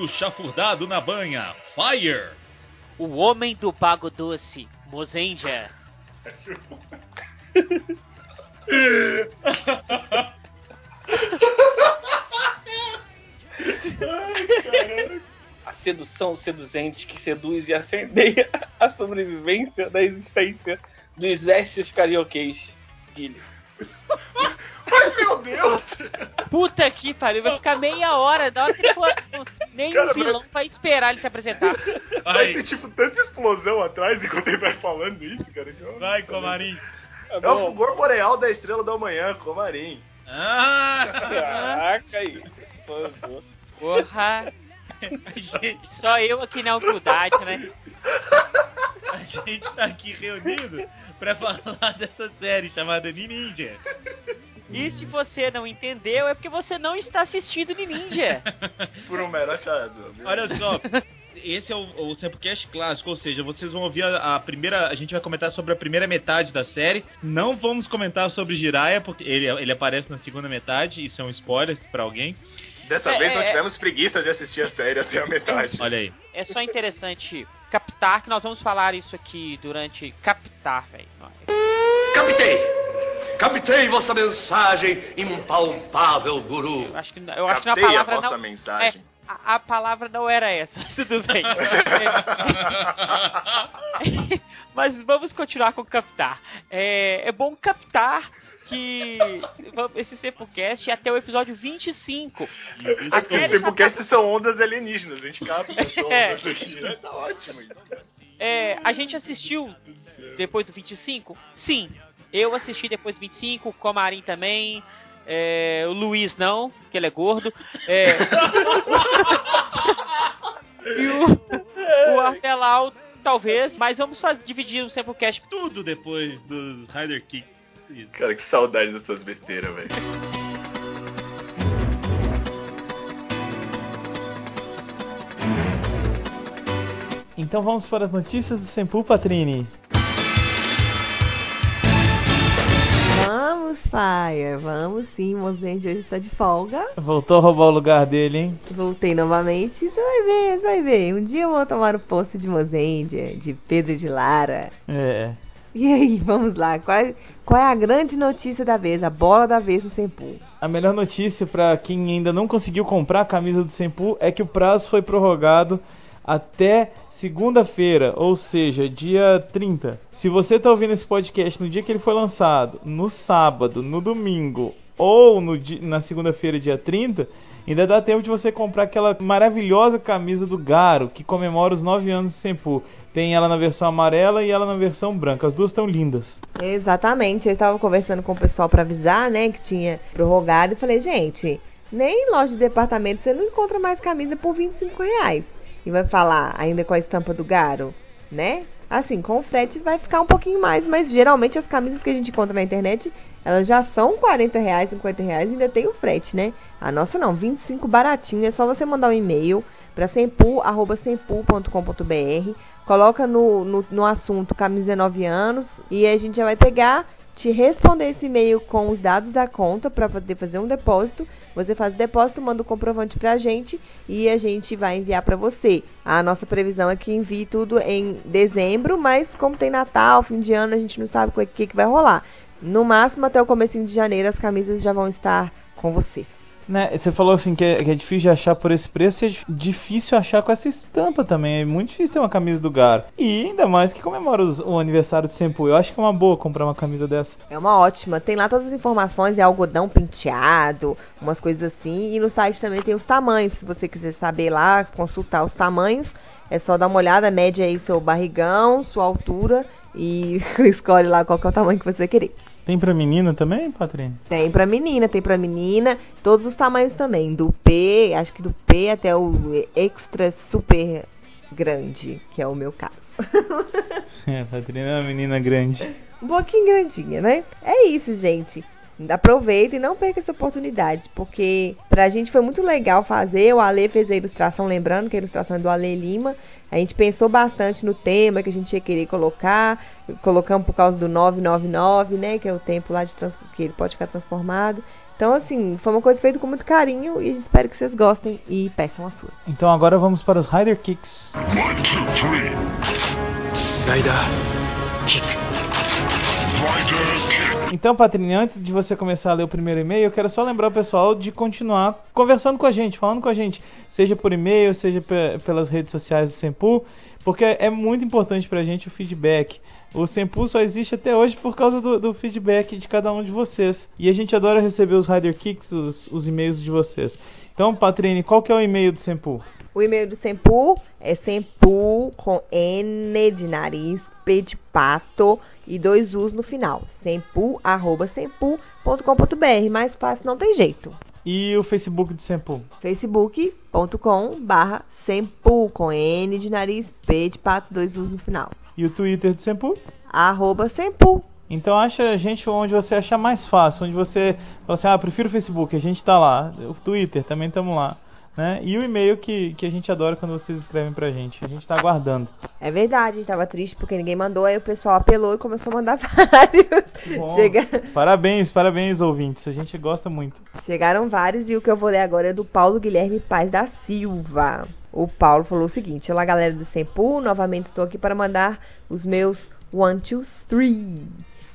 do chafurdado na banha, Fire! O homem do bago doce, Mozendia. A sedução seduzente que seduz e acendeia a sobrevivência da existência dos estes carioquês. Guilherme. Ai, meu Deus! Puta que pariu, vai ficar meia hora, da hora que for. Nem Cara, o vilão vai esperar ele se apresentar. Vai ter, tipo, tanta explosão atrás enquanto ele vai falando isso, cara. que Vai, Comarim. Tá É o fulgor boreal da estrela da manhã, Comarim. Ah! Caraca aí. Porra. Só eu aqui na humildade, né? A gente tá aqui reunido pra falar dessa série chamada Ninja. E se você não entendeu, é porque você não está assistindo de Ninja. Por um mero acaso. Olha só, esse é o, o Samplecast clássico, ou seja, vocês vão ouvir a, a primeira. A gente vai comentar sobre a primeira metade da série. Não vamos comentar sobre Jiraiya, porque ele, ele aparece na segunda metade, isso é um spoiler pra alguém. Dessa É, vez não é, tivemos preguiça de assistir a série até a metade. Olha aí. É só interessante captar que nós vamos falar isso aqui durante captar, velho. Captei! Captei vossa mensagem, impalpável guru. Eu acho que eu acho que a Captei a palavra vossa não mensagem. É, a, a palavra não era essa. Tudo bem. Mas vamos continuar com captar. É, é bom captar que esse Sepulcast é até o episódio 25. A Aqui, já porque tá- são ondas alienígenas, a gente capta as É. ondas aqui. Tá ótimo isso. É, a gente assistiu depois do 25? Sim. Eu assisti depois do 25, o Comarim também. é, o Luiz não, porque ele é gordo. É, e o, o Artelau, talvez. Mas vamos fazer, dividir o Samplecast. Tudo depois do Rider Kick. Cara, que saudade dessas besteiras, velho. Então vamos para as notícias do Senpu Patrini. Vamos, Fire, vamos sim, Mozende hoje está de folga. Voltou a roubar o lugar dele, hein? Voltei novamente, você vai ver, você vai ver. Um dia eu vou tomar o posto de Mozende, de Pedro de Lara. É. E aí, vamos lá, qual, é- qual é a grande notícia da vez, a bola da vez do Sempu? A melhor notícia para quem ainda não conseguiu comprar a camisa do Senpu é que o prazo foi prorrogado até segunda-feira, ou seja, dia 30. Se você está ouvindo esse podcast no dia que ele foi lançado, no sábado, no domingo ou no na segunda-feira, dia 30, ainda dá tempo de você comprar aquela maravilhosa camisa do Garo que comemora os 9 anos do Senpu. Tem ela na versão amarela e ela na versão branca. As duas estão lindas. Exatamente, eu estava conversando com o pessoal para avisar, né, que tinha prorrogado, e falei, gente, nem em loja de departamento você não encontra mais camisa por 25 reais. E vai falar ainda com a estampa do Garo, né? Assim, com o frete vai ficar um pouquinho mais, mas geralmente as camisas que a gente encontra na internet, elas já são 40 reais, 50 reais, ainda tem o frete, né? A nossa não, 25 baratinho, é só você mandar um e-mail para sempu.sempu.com.br, coloca no, no, no assunto camisa 19 anos e a gente já vai pegar, te responder esse e-mail com os dados da conta para poder fazer um depósito. Você faz o depósito, manda o comprovante para a gente e a gente vai enviar para você. A nossa previsão é que envie tudo em dezembro, mas como tem Natal, fim de ano, a gente não sabe o que, que vai rolar. No máximo até o comecinho de janeiro as camisas já vão estar com vocês. Né, você falou assim que é, que é difícil de achar por esse preço e é dif- difícil achar com essa estampa também. É muito difícil ter uma camisa do Garo. E ainda mais que comemora os- o aniversário do Senpu. Eu acho que é uma boa comprar uma camisa dessa. É uma ótima. Tem lá todas as informações, é algodão penteado, umas coisas assim. E no site também tem os tamanhos. Se você quiser saber lá, consultar os tamanhos, é só dar uma olhada, mede aí seu barrigão, sua altura e escolhe lá qual é o tamanho que você querer. Tem pra menina também, Patrícia? Tem pra menina, tem pra menina, todos os tamanhos também. Do P, acho que do P até o extra super grande, que é o meu caso. É, a Patrícia é uma menina grande. um pouquinho grandinha, né? É isso, gente. Aproveita e não perca essa oportunidade, porque pra gente foi muito legal fazer. O Ale fez a ilustração, lembrando que a ilustração é do Ale Lima. A gente pensou bastante no tema que a gente ia querer colocar. Colocamos por causa do 999, né? Que é o tempo lá de trans... que ele pode ficar transformado. Então, assim, foi uma coisa feita com muito carinho e a gente espera que vocês gostem e peçam a sua. Então agora vamos para os Rider Kicks. One, two, three. Rider kick. Rider kick. Então, Patrícia, antes de você começar a ler o primeiro e-mail, eu quero só lembrar o pessoal de continuar conversando com a gente, falando com a gente, seja por e-mail, seja pe- pelas redes sociais do Sempu, porque é muito importante pra gente o feedback. O Sempu só existe até hoje por causa do, do feedback de cada um de vocês. E a gente adora receber os Rider Kicks, os, os e-mails de vocês. Então, Patrine, qual que é o e-mail do Sempu? O e-mail do Sempu é sempu com N de nariz, P de pato e dois U's no final. sempu, arroba sempu.com.br. Mais fácil não tem jeito. E o Facebook do Sempu? facebook.com barra sempu com N de nariz, P de pato, dois U's no final. E o Twitter do Sempu? Arroba sempu. Então acha a gente onde você achar mais fácil, onde você fala assim, ah, prefiro o Facebook, a gente tá lá. O Twitter, também estamos lá. Né? E o e-mail que, que a gente adora quando vocês escrevem pra gente. A gente tá aguardando. É verdade, a gente tava triste porque ninguém mandou, aí o pessoal apelou e começou a mandar vários. Bom. Chega- Parabéns, parabéns, ouvintes. A gente gosta muito. Chegaram vários e o que eu vou ler agora é do Paulo Guilherme Paz da Silva. O Paulo falou o seguinte: Olá, galera do Sempu, novamente estou aqui para mandar os meus one, two, three.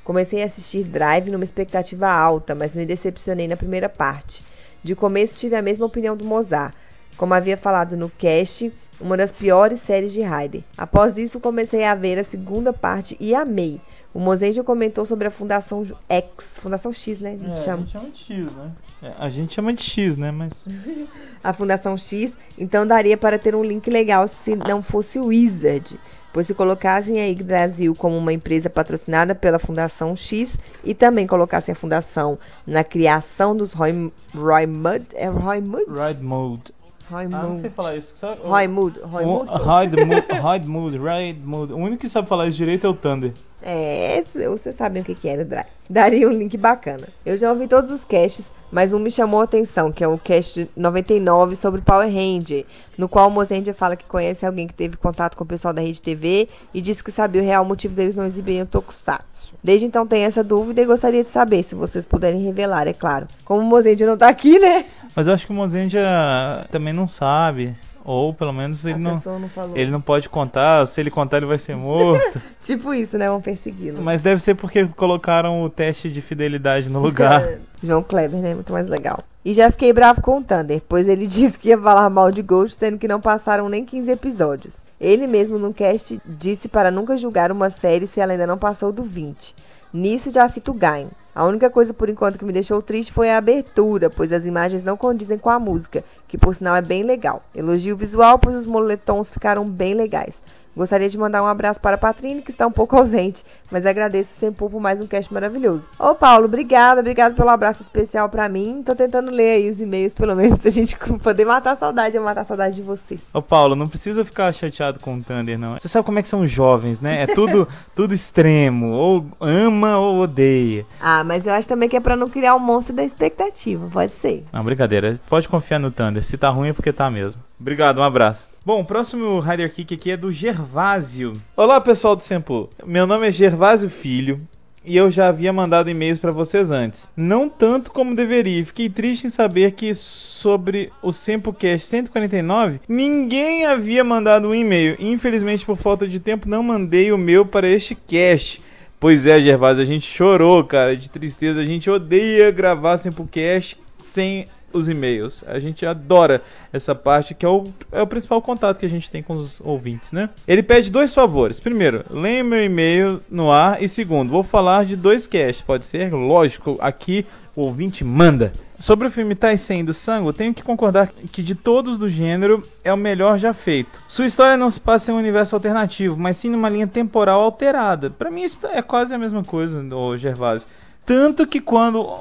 Comecei a assistir Drive numa expectativa alta, mas me decepcionei na primeira parte. De começo tive a mesma opinião do Mozart. Como havia falado no cast, uma das piores séries de Hyder. Após isso, comecei a ver a segunda parte e amei. O Mozenja comentou sobre a Fundação X, Fundação X, né? A gente É, chama. a gente chama de X, né? É, a gente chama de X, né? Mas. a Fundação X, então daria para ter um link legal se não fosse o Wizard. Pois se colocassem a IG Brasil como uma empresa patrocinada pela Fundação X e também colocassem a fundação na criação dos Roy, Roy Mud, é Roy Mud? Ride Mode. Roy Ah, não Mud. sei falar isso. Só, Roy Mud, Roy o, Mud. Ride Mode, Ride Mode, Ride Mode. O único que sabe falar isso direito é o Thunder. É, vocês sabem o que que o Drive. Daria um link bacana. Eu já ouvi todos os casts, mas um me chamou a atenção, que é o cast 99 sobre Power Ranger, no qual o Mozendia fala que conhece alguém que teve contato com o pessoal da Rede TV e disse que sabia o real motivo deles não exibirem o Tokusatsu. Desde então tenho essa dúvida e gostaria de saber, se vocês puderem revelar, é claro. Como o Mozendia não tá aqui, né? Mas eu acho que o Mozendia também não sabe. Ou pelo menos ele não, não ele não pode contar. Se ele contar, ele vai ser morto. Tipo isso, né? Vão persegui-lo. Mas deve ser porque colocaram o teste de fidelidade no lugar. João Kleber, né? Muito mais legal. E já fiquei bravo com o Thunder, pois ele disse que ia falar mal de Ghost, sendo que não passaram nem 15 episódios. Ele mesmo no cast disse para nunca julgar uma série se ela ainda não passou do 20. Nisso já cito Gain. A única coisa por enquanto que me deixou triste foi a abertura, pois as imagens não condizem com a música, que por sinal é bem legal. Elogio visual, pois os moletons ficaram bem legais. Gostaria de mandar um abraço para a Patrine, que está um pouco ausente, mas agradeço sempre por mais um cast maravilhoso. Ô Paulo, obrigada, obrigado pelo abraço especial para mim. Tô tentando ler aí os e-mails, pelo menos, pra gente poder matar a saudade, eu matar a saudade de você. Ô Paulo, não precisa ficar chateado com o Thunder, não. Você sabe como é que são os jovens, né? É tudo, tudo extremo. Ou ama ou odeia. Ah, mas eu acho também que é pra não criar um monstro da expectativa, pode ser. Não, brincadeira. Pode confiar no Thunder. Se tá ruim é porque tá mesmo. Obrigado, um abraço. Bom, o próximo Rider Kick aqui é do Gervásio. Olá, pessoal do Sempo. Meu nome é Gervásio Filho. E eu já havia mandado e-mails para vocês antes. Não tanto como deveria. Fiquei triste em saber que sobre o SempoCast 149, ninguém havia mandado um e-mail. Infelizmente, por falta de tempo, não mandei o meu para este cast. Pois é, Gervásio, a gente chorou, cara, de tristeza. A gente odeia gravar SempoCast sem os e-mails. A gente adora essa parte que é o, é o principal contato que a gente tem com os ouvintes, né? Ele pede dois favores. Primeiro, leia meu e-mail no ar. E segundo, vou falar de dois casts. Pode ser? Lógico, aqui o ouvinte manda. Sobre o filme Taisen do Sangue, tenho que concordar que de todos do gênero é o melhor já feito. Sua história não se passa em um universo alternativo, mas sim numa linha temporal alterada. Para mim isso é quase a mesma coisa, o Gervásio. Tanto que quando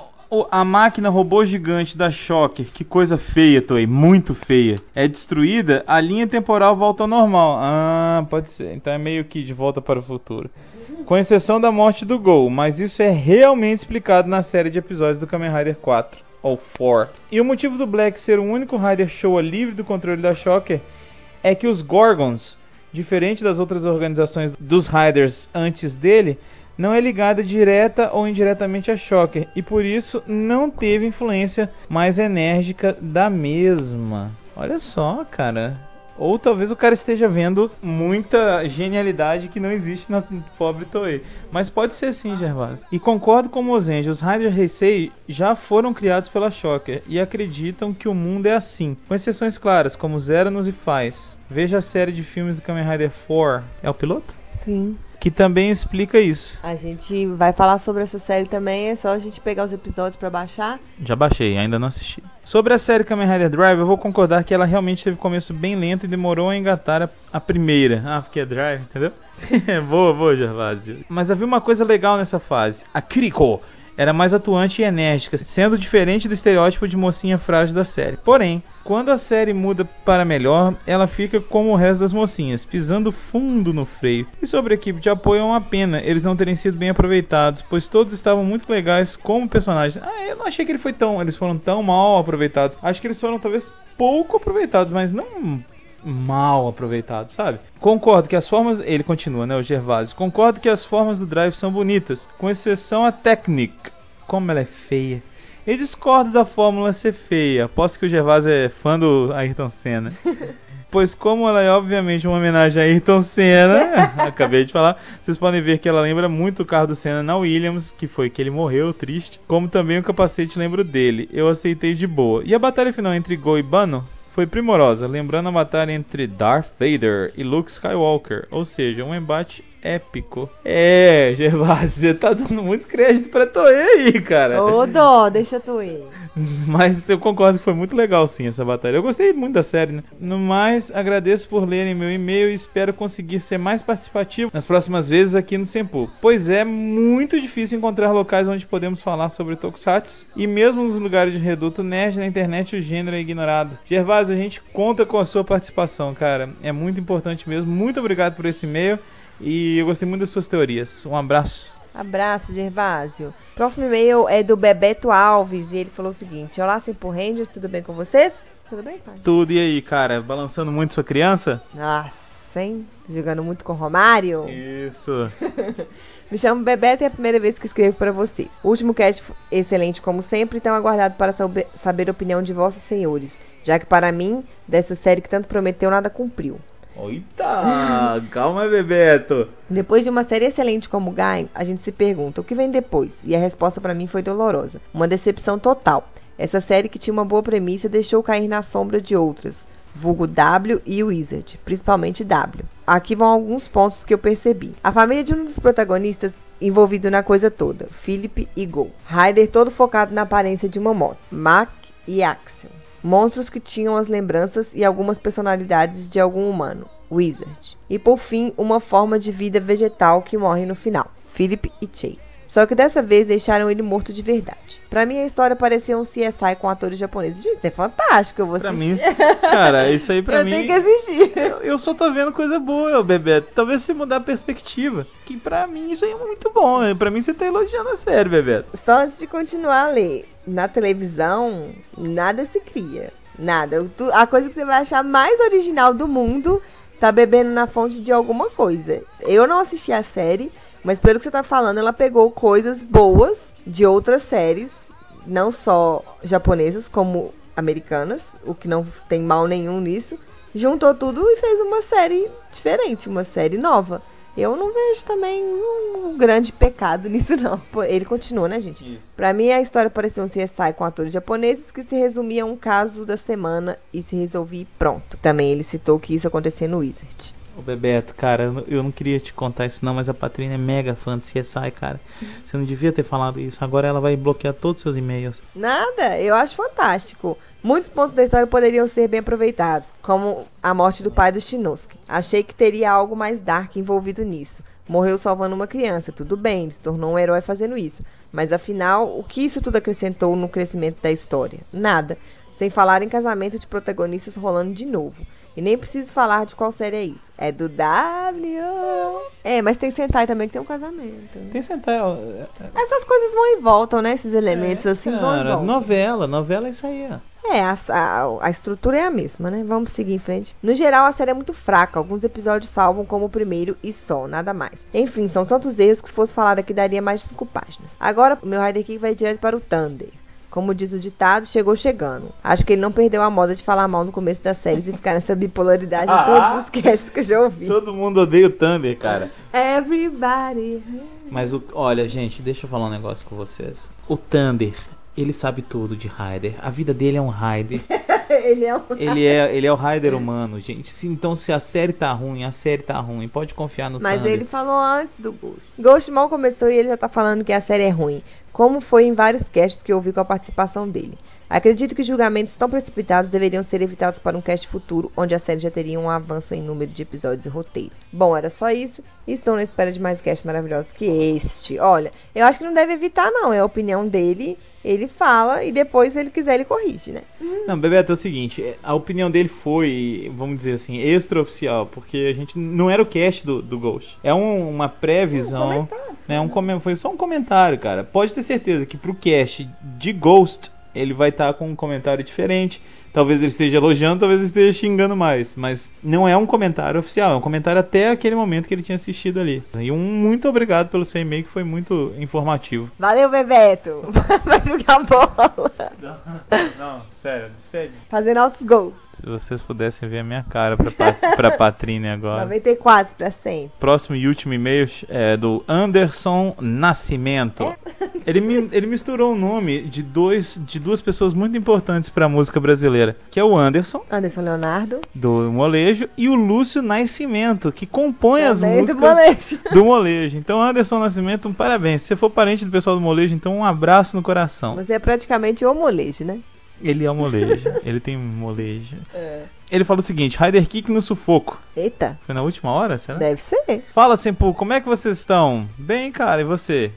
a máquina robô gigante da Shocker, que coisa feia, Toei, muito feia, é destruída, a linha temporal volta ao normal. Ah, pode ser. Então é meio que de volta para o futuro. Com exceção da morte do Gol, mas isso é realmente explicado na série de episódios do Kamen Rider 4 ou 4. E o motivo do Black ser o único Rider Showa livre do controle da Shocker é que os Gorgons, diferente das outras organizações dos Riders antes dele, não é ligada direta ou indiretamente a Shocker e por isso não teve influência mais enérgica da mesma. Olha só, cara. Ou talvez o cara esteja vendo muita genialidade que não existe na pobre Toei. Mas pode ser sim, Gervásio. E concordo com o Mozenja, os Rider Heisei já foram criados pela Shocker e acreditam que o mundo é assim. Com exceções claras, como Zeranos e Faz. Veja a série de filmes do Kamen Rider 4. É o piloto? Sim. Que também explica isso. A gente vai falar sobre essa série também, é só a gente pegar os episódios pra baixar. Já baixei, ainda não assisti. Sobre a série Kamen Rider Drive, eu vou concordar que ela realmente teve começo bem lento e demorou a engatar a, a primeira. Ah, porque é Drive, entendeu? boa, boa, Gervásio. Mas havia uma coisa legal nessa fase. A Kiriko era mais atuante e enérgica, sendo diferente do estereótipo de mocinha frágil da série. Porém, quando a série muda para melhor, ela fica como o resto das mocinhas, pisando fundo no freio. E sobre a equipe de apoio é uma pena eles não terem sido bem aproveitados, pois todos estavam muito legais como personagens. Ah, eu não achei que ele foi tão, eles foram tão mal aproveitados. Acho que eles foram talvez pouco aproveitados, mas não mal aproveitados, sabe? Concordo que as formas, ele continua, né, o Gervásio. Concordo que as formas do Drive são bonitas, com exceção a Technic. Como ela é feia. E discordo da fórmula ser feia. Aposto que o Gervásio é fã do Ayrton Senna. pois como ela é obviamente uma homenagem a Ayrton Senna, acabei de falar, vocês podem ver que ela lembra muito o carro do Senna na Williams, que foi que ele morreu, triste, como também o capacete lembro dele. Eu aceitei de boa. E a batalha final entre Go e Bano foi primorosa, lembrando a batalha entre Darth Vader e Luke Skywalker, ou seja, um embate épico. É, Gervásio, você tá dando muito crédito pra Toei aí, cara. Ô, dó, deixa tu ir. Mas eu concordo que foi muito legal sim essa batalha. Eu gostei muito da série, né? No mais, agradeço por lerem meu e-mail e espero conseguir ser mais participativo nas próximas vezes aqui no Sempu. Pois é muito difícil encontrar locais onde podemos falar sobre Tokusatsu e mesmo nos lugares de reduto nerd na internet o gênero é ignorado. Gervásio, a gente conta com a sua participação, cara. É muito importante mesmo. Muito obrigado por esse e-mail e eu gostei muito das suas teorias. Um abraço. Abraço, Gervásio. Próximo e-mail é do Bebeto Alves e ele falou o seguinte: Olá, Simple Rangers, tudo bem com vocês? Tudo bem, pai? Tudo e aí, cara? Balançando muito sua criança? Nossa, hein? Jogando muito com Romário? Isso. Me chamo Bebeto e é a primeira vez que escrevo para vocês. O último cast excelente como sempre, então aguardado para saber, saber a opinião de vossos senhores, já que para mim, dessa série que tanto prometeu, nada cumpriu. Eita, calma, Bebeto. Depois de uma série excelente como Gain, a gente se pergunta o que vem depois, e a resposta para mim foi dolorosa. Uma decepção total. Essa série que tinha uma boa premissa deixou cair na sombra de outras, vulgo W e Wizard, principalmente W. Aqui vão alguns pontos que eu percebi. A família de um dos protagonistas envolvido na coisa toda, Philip e Go. Ryder todo focado na aparência de uma moto, Mac e Axiom. Monstros que tinham as lembranças e algumas personalidades de algum humano, Wizard. E por fim, uma forma de vida vegetal que morre no final, Philip e Chase. Só que dessa vez deixaram ele morto de verdade. Pra mim a história parecia um CSI com atores japoneses. Gente, isso é fantástico, eu vou Pra assistir. mim, cara, isso aí pra eu mim. tenho que assistir. Eu, eu só tô vendo coisa boa, Bebeto. Talvez se mudar a perspectiva. Que pra mim isso aí é muito bom. Pra mim você tá elogiando a série, Bebeto. Só antes de continuar a ler, na televisão, nada se cria. Nada. A coisa que você vai achar mais original do mundo tá bebendo na fonte de alguma coisa. Eu não assisti a série, mas pelo que você tá falando, ela pegou coisas boas de outras séries, não só japonesas, como americanas, o que não tem mal nenhum nisso. Juntou tudo e fez uma série diferente, uma série nova. Eu não vejo também um grande pecado nisso, não. Ele continua, né, gente? Pra mim, a história parecia um CSI com atores japoneses que se resumia a um caso da semana e se resolvia e pronto. Também ele citou que isso acontecia no Wizard. Ô Bebeto, cara, eu não- eu não queria te contar isso não, mas a Patrícia é mega fã de CSI, cara. Você não devia ter falado isso. Agora ela vai bloquear todos os seus e-mails. Nada, eu acho fantástico. Muitos pontos da história poderiam ser bem aproveitados, como a morte do pai do Shinosuke. Achei que teria algo mais dark envolvido nisso. Morreu salvando uma criança, tudo bem, se tornou um herói fazendo isso. Mas afinal, o que isso tudo acrescentou no crescimento da história? Nada. Sem falar em casamento de protagonistas rolando de novo. E nem preciso falar de qual série é isso. É do W. É, mas tem Sentai também que tem um casamento. né? Tem Sentai. ó, é- Essas coisas vão e voltam, né? Esses elementos assim vão e Cara, voltam. novela, novela é isso aí, ó. É, a, a, a estrutura é a mesma, né? Vamos seguir em frente. No geral, a série é muito fraca. Alguns episódios salvam como o primeiro e só, nada mais. Enfim, são tantos erros que se fosse falar aqui daria mais de cinco páginas. Agora, o meu Rider Kick vai direto para o Thunder. Como diz o ditado, chegou chegando. Acho que ele não perdeu a moda de falar mal no começo das séries e ficar nessa bipolaridade em todos os casts que eu já ouvi. Todo mundo odeia o Thunder, cara. Everybody. Mas o, olha, gente, deixa eu falar um negócio com vocês. O Thunder, ele sabe tudo de Raider. A vida dele é um Raider. ele é um... ele é, ele é o Raider humano, gente. Então se a série tá ruim, a série tá ruim. Pode confiar no Mas Thunder. ele falou antes do Ghost. Ghost mal começou e ele já tá falando que a série é ruim. Como foi em vários casts que eu ouvi com a participação dele. Acredito que julgamentos tão precipitados deveriam ser evitados para um cast futuro, onde a série já teria um avanço em número de episódios e roteiro. Bom, era só isso. E estou na espera de mais casts maravilhosos que este. Olha, eu acho que não deve evitar, não. É a opinião dele. Ele fala e depois, se ele quiser, ele corrige, né? Não, Bebeto, é o seguinte, é, a opinião dele foi, vamos dizer assim, extraoficial, porque a gente não era o cast do, do Ghost. É um- uma previsão, né, um come- foi só um comentário, cara. Pode ter certeza que pro cast de Ghost, ele vai estar com um comentário diferente. Talvez ele esteja elogiando, talvez ele esteja xingando mais, mas não é um comentário oficial, é um comentário até aquele momento que ele tinha assistido ali. E um muito obrigado pelo seu e-mail que foi muito informativo. Valeu, Bebeto. Vai jogar bola. Não, sério, despede. Fazendo altos gols. Se vocês pudessem ver a minha cara pra, Pa- pra Patrine agora. 94 pra 100. Próximo e último e-mail é do Anderson Nascimento. Ele, mi- ele misturou o nome de, dois, de duas pessoas muito importantes pra música brasileira, que é o Anderson, Anderson Leonardo. do Molejo, e o Lúcio Nascimento, que compõe as também do músicas molejo. do Molejo. Então, Anderson Nascimento, um parabéns. Se você for parente do pessoal do Molejo, então um abraço no coração. Você é praticamente o molejo, né? Ele é o molejo, ele tem molejo. Ele fala o seguinte: Rider Kick no sufoco. Eita, Foi na última hora, será? deve ser. Fala, Sempu, como é que vocês estão? Bem, cara, e você?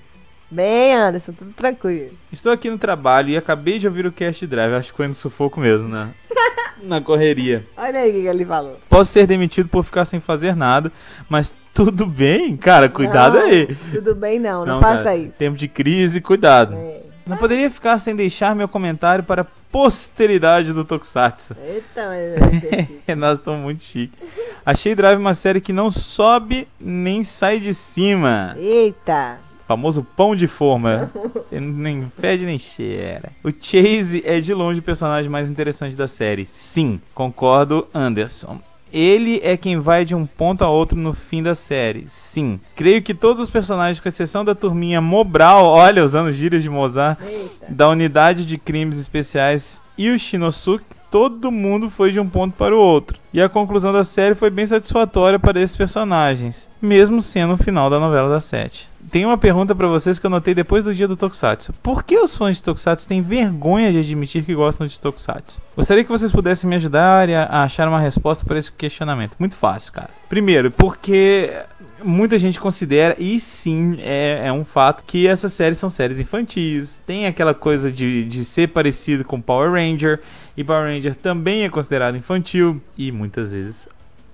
Bem, Anderson, tudo tranquilo. Estou aqui no trabalho e acabei de ouvir o cast drive. Acho que foi no sufoco mesmo, né? Na correria. Olha aí o que ele falou. Posso ser demitido por ficar sem fazer nada, mas tudo bem, cara, cuidado Não, aí. Tudo bem, não, não, Não, faça cara, isso. Tempo de crise, cuidado. É. Não poderia ficar sem deixar meu comentário para a posteridade do Tokusatsu. Eita, mas. Nós estamos muito chique. Achei Drive uma série que não sobe nem sai de cima. Eita. Famoso pão de forma. nem fede nem cheira. O Chase é de longe o personagem mais interessante da série. Sim, concordo, Anderson. Ele é quem vai de um ponto a outro no fim da série. Sim. Creio que todos os personagens, com exceção da turminha Mobral, olha, usando gírias de Mozart, Eita. da unidade de crimes especiais e o Shinosuke, todo mundo foi de um ponto para o outro. E a conclusão da série foi bem satisfatória para esses personagens, mesmo sendo o final da novela das sete. Tem uma pergunta para vocês que eu notei depois do dia do Tokusatsu. Por que os fãs de Tokusatsu têm vergonha de admitir que gostam de Tokusatsu? Gostaria que vocês pudessem me ajudar a achar uma resposta para esse questionamento. Muito fácil, cara. Primeiro, porque muita gente considera, e sim, é, é um fato, que essas séries são séries infantis. Tem aquela coisa de, de ser parecido com Power Ranger. E Power Ranger também é considerado infantil. E muitas vezes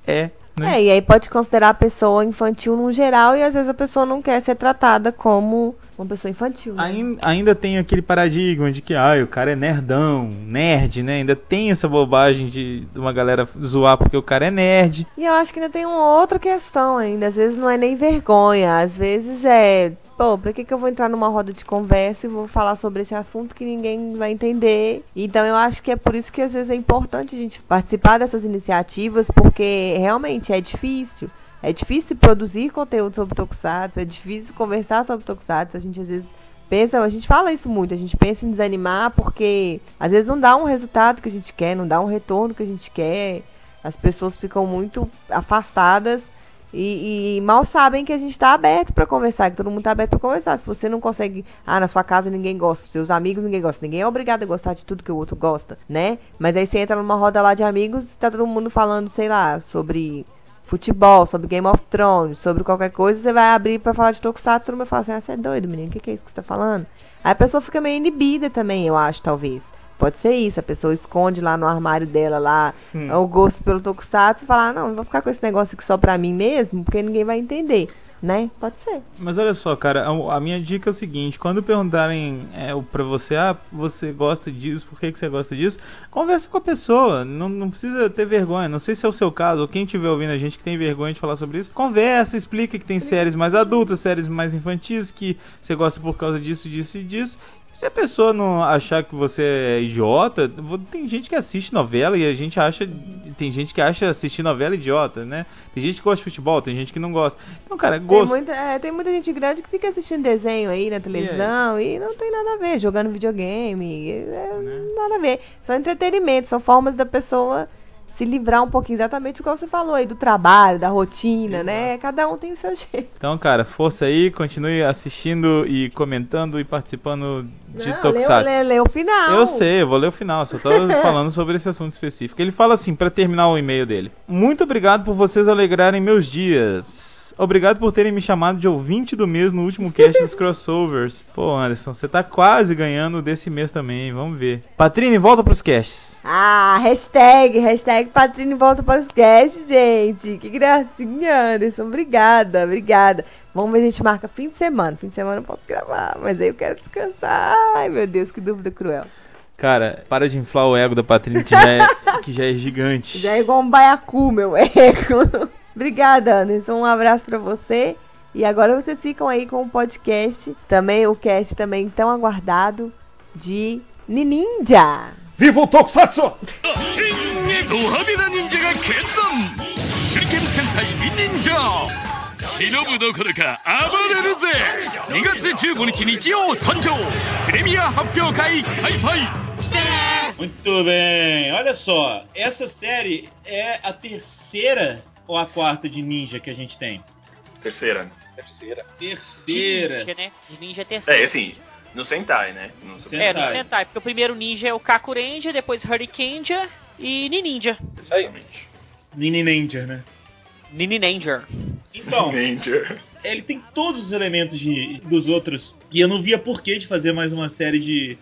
é. Né? É, e aí pode considerar a pessoa infantil no geral e às vezes a pessoa não quer ser tratada como uma pessoa infantil. Né? Ain- Ainda tem aquele paradigma de que ah, o cara é nerdão, nerd, né? Ainda tem essa bobagem de, de uma galera zoar porque o cara é nerd. E eu acho que ainda tem uma outra questão ainda. Às vezes não é nem vergonha, às vezes é. Pô, pra que, que eu vou entrar numa roda de conversa e vou falar sobre esse assunto que ninguém vai entender? Então eu acho que é por isso que às vezes é importante a gente participar dessas iniciativas, porque realmente é difícil. É difícil produzir conteúdo sobre Tokusatsu, é difícil conversar sobre Tokusatsu. A gente às vezes pensa, a gente fala isso muito, a gente pensa em desanimar porque às vezes não dá um resultado que a gente quer, não dá um retorno que a gente quer. As pessoas ficam muito afastadas e, e mal sabem que a gente está aberto para conversar, que todo mundo está aberto para conversar. Se você não consegue, ah, na sua casa ninguém gosta, seus amigos ninguém gosta, ninguém é obrigado a gostar de tudo que o outro gosta, né? Mas aí você entra numa roda lá de amigos e tá todo mundo falando, sei lá, sobre futebol, sobre Game of Thrones, sobre qualquer coisa, você vai abrir pra falar de Tokusatsu, todo mundo vai falar assim, ah, você é doido, menino, o que, que é isso que você tá falando? Aí a pessoa fica meio inibida também, eu acho, talvez. Pode ser isso, a pessoa esconde lá no armário dela lá o gosto pelo Tokusatsu e fala, ah, não, vou ficar com esse negócio aqui só pra mim mesmo, porque ninguém vai entender. né? Pode ser. Mas olha só, cara, a, a minha dica é o seguinte: quando perguntarem é, pra você, ah, você gosta disso, por que, que você gosta disso? Conversa com a pessoa, não, não precisa ter vergonha. Não sei se é o seu caso, ou quem estiver ouvindo a gente que tem vergonha de falar sobre isso, conversa, explica que tem séries mais adultas, séries mais infantis, que você gosta por causa disso, disso e disso. Se a pessoa não achar que você é idiota, tem gente que assiste novela e a gente acha. Tem gente que acha assistir novela idiota, né? Tem gente que gosta de futebol, tem gente que não gosta. Então, cara, Tem gosto. muita, é, tem muita gente grande que fica assistindo desenho aí na televisão e, não tem nada a ver, jogando videogame, é, Né? nada a ver. São entretenimento, são formas da pessoa se livrar um pouquinho, exatamente igual você falou aí, do trabalho, da rotina, né? Cada um tem o seu jeito. Então, cara, força aí, continue assistindo e comentando e participando de Não, lê, Tokusatsu. lê, lê o final. Eu sei, eu vou ler o final, só tô falando sobre esse assunto específico. Ele fala assim, pra terminar o e-mail dele. Muito obrigado por vocês alegrarem meus dias. Obrigado por terem me chamado de ouvinte do mês no último cast dos crossovers. Pô, Anderson, você tá quase ganhando desse mês também, vamos ver. Patrine, volta pros casts. Ah, hashtag, hashtag Patrine volta para os casts, gente. Que gracinha, Anderson. Obrigada, obrigada. Vamos ver se a gente marca fim de semana. Fim de semana eu posso gravar, mas aí eu quero descansar. Ai, meu Deus, que dúvida cruel. Cara, para de inflar o ego da Patrine, que já é, que já é gigante. Já é igual um baiacu, meu ego. Obrigada, Anderson. Um abraço pra você. E agora vocês ficam aí com o podcast, também o cast também tão aguardado de Nininja. Viva o Tokusatsu! ド派手な忍者が決断手裏剣戦隊忍者忍ぶどころか暴れるぜ2月15日日曜参上プレミア発表会開催 Muito bem, olha só, essa série é a terceira ou a quarta de ninja que a gente tem? Terceira. Terceira. De Terceira. ninja, né? De ninja é terceiro. É, assim, no Sentai, né? No Super É, no Sentai. Sentai, porque o primeiro ninja é o Kakurenja, depois Hurricanea e Nininja. Isso aí. Exatamente. Nini Ninja, né? Nininanger. Então, Ninja. ele tem todos os elementos de, dos outros. E eu não via porquê de fazer mais uma série de,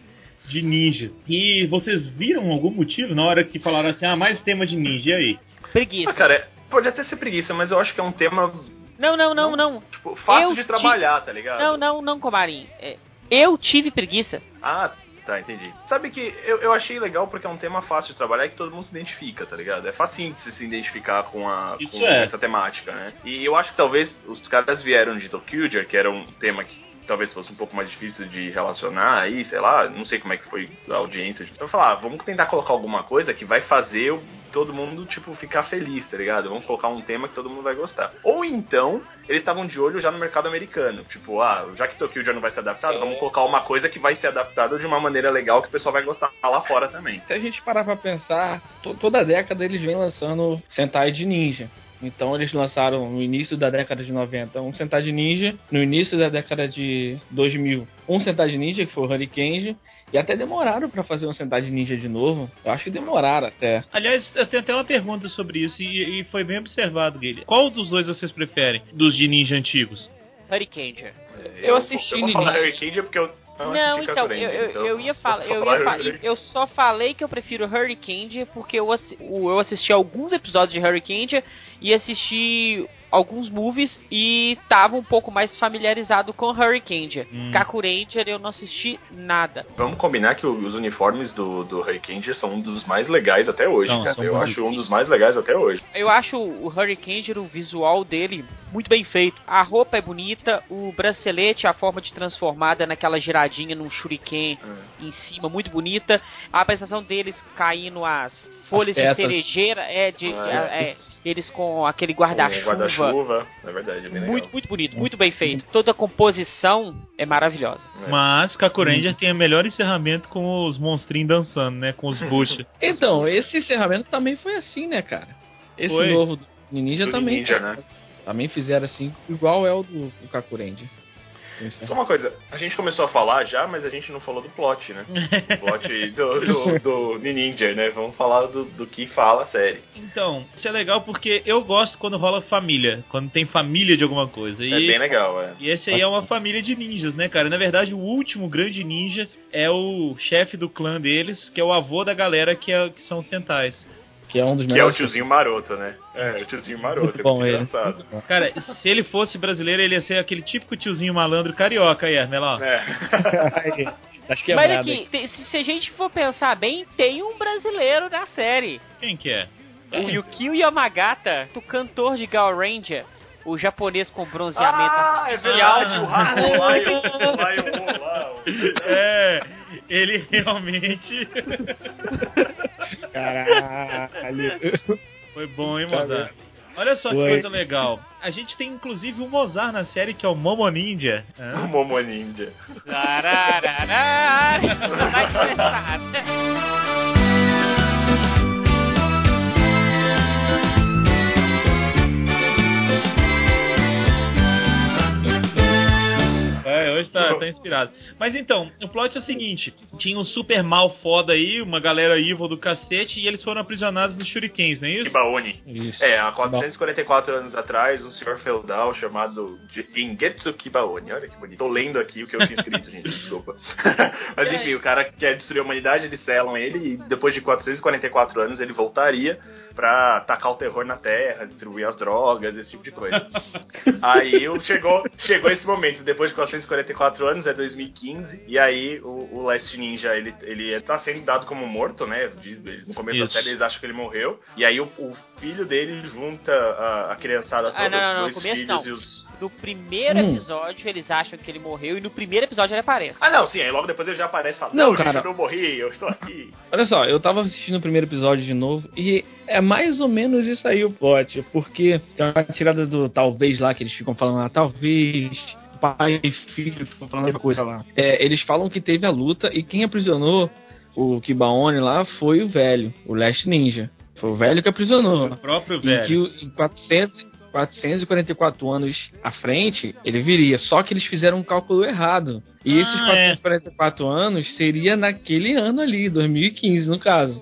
de ninja. E vocês viram algum motivo na hora que falaram assim, ah, mais tema de ninja, e aí? Preguiça. Ah, cara, é- pode até ser preguiça, mas eu acho que é um tema, Não, não, não, não. tipo, fácil Eu de trabalhar, tá ligado? Não, não, não, Comarim. É, eu tive preguiça. Ah, tá, entendi. Sabe que eu, eu achei legal porque é um tema fácil de trabalhar e que todo mundo se identifica, tá ligado? É facinho de se, se identificar com, a, com é. essa temática, né? E eu acho que talvez os caras vieram de Tokyuger, que era um tema que talvez fosse um pouco mais difícil de relacionar aí, sei lá, não sei como é que foi a audiência. Então falar, ah, vamos tentar colocar alguma coisa que vai fazer todo mundo, tipo, ficar feliz, tá ligado? Vamos colocar um tema que todo mundo vai gostar. Ou então, eles estavam de olho já no mercado americano. Tipo, ah, já que Tokyo já não vai ser adaptado, Sim. vamos colocar uma coisa que vai ser adaptada de uma maneira legal que o pessoal vai gostar lá fora também. Se a gente parar pra pensar, to- toda década eles vêm lançando Sentai de Ninja. Então eles lançaram no início da década de 90 um Sentai de Ninja, no início da década de 2000 um Sentai de Ninja, que foi o Hurricane, e até demoraram pra fazer um Sentai de Ninja de novo. Eu acho que demoraram até. Aliás, eu tenho até uma pergunta sobre isso e, e foi bem observado, Guilherme. Qual dos dois vocês preferem? Dos de ninja antigos? Hurricanea. Eu assisti Eu vou falar. Hurricane porque eu não, Não, então, Kakuren, eu, eu, então eu ia falar, eu, ia fa- eu só falei que eu prefiro Hurricane porque eu, assi- eu assisti alguns episódios de Hurricane e assisti alguns movies e tava um pouco mais familiarizado com Hurricane. Hum. Kakuranger eu não assisti nada. Vamos combinar que os uniformes do, do Hurricane são um dos mais legais até hoje, São, cara. são eu acho um dos mais legais até hoje. Eu acho o Hurricane, o visual dele muito bem feito. A roupa é bonita, o bracelete, a forma de transformada naquela giradinha num shuriken em cima, muito bonita. A apresentação deles caindo as folhas de petas. cerejeira, é, de, Ah, é, eles com aquele guarda-chuva. Guarda-chuva, é verdade, é bem muito, legal. muito bonito, muito bem feito. Toda a composição é maravilhosa. É. Mas Kakuranger tem o melhor encerramento com os monstrinhos dançando, né? Com os bucha. Então, esse encerramento também foi assim, né, cara? Esse Foi. novo do Ninja Do também. Ninja, né? Também fizeram assim, igual é o do, do Só uma coisa, a gente começou a falar já, mas a gente não falou do plot, né? O plot do, do, do Ninja, né? Vamos falar do, do que fala a série. Então, isso é legal porque eu gosto quando rola família, quando tem família de alguma coisa. E, É bem legal, é. e esse aí é uma família de ninjas, né, cara? Na verdade, o último grande ninja é o chefe do clã deles, que é o avô da galera que, é, que são os Sentais. Que é um dos Que é o melhores. tiozinho maroto, né? É, o tiozinho maroto. Muito é bom muito ele. engraçado. Cara, se ele fosse brasileiro, ele ia ser aquele típico tiozinho malandro carioca aí, Armelão. É. Aí, Tá Mas quebrado. aqui, te- se, se a gente for pensar bem, tem um brasileiro na série. Quem que é? O Yukio Yamagata, o cantor de Gal Ranger, o japonês com bronzeamento Ah, é artificial. verdade, o Raio lá e o É, ele realmente Caralho. foi bom, hein, Mozart? Olha só que coisa legal. A gente tem inclusive um Mozart na série que é o Momo Ninja. O? Momo Ninja. Tararará. Vai começar. Hoje tá, tá inspirado. Mas então, o plot é o seguinte: tinha um super mal foda aí, uma galera evil do cacete, e eles foram aprisionados nos shurikens, não é isso? Kibaoni. Isso. É, há 444 anos atrás, um senhor feudal chamado Ingetsu Kibaoni. Olha que bonito. Tô lendo aqui o que eu tinha escrito, gente, desculpa. Mas enfim, o cara quer destruir a humanidade, eles selam ele e depois de 444 anos ele voltaria pra tacar o terror na terra, distribuir as drogas, esse tipo de coisa. aí chegou, chegou esse momento, depois de 444 anos, é 2015, e aí o, o Last Ninja, ele, ele tá sendo dado como morto, né? No começo Isso. da série eles acham que ele morreu, e aí o, o filho dele junta a, a criançada toda, Ah, não, não, não, os dois começo filhos não. e os... No primeiro Hum. episódio, eles acham que ele morreu, e no primeiro episódio ele aparece. Ah, não, sim, aí logo depois ele já aparece e fala, Não, não, gente, cara. eu não morri, eu estou aqui. Olha só, eu tava assistindo o primeiro episódio de novo e é mais ou menos isso aí o plot, porque tem uma tirada do talvez lá que eles ficam falando, ah, talvez pai e filho ficam falando a mesma coisa lá. É, eles falam que teve a luta e quem aprisionou o Kibaone lá foi o velho, o Last Ninja. Foi o velho que aprisionou. O próprio velho. que o- em 400, 444 anos à frente, ele viria. Só que eles fizeram um cálculo errado. E Ah, esses é. 444 anos seria naquele ano ali, 2015 no caso.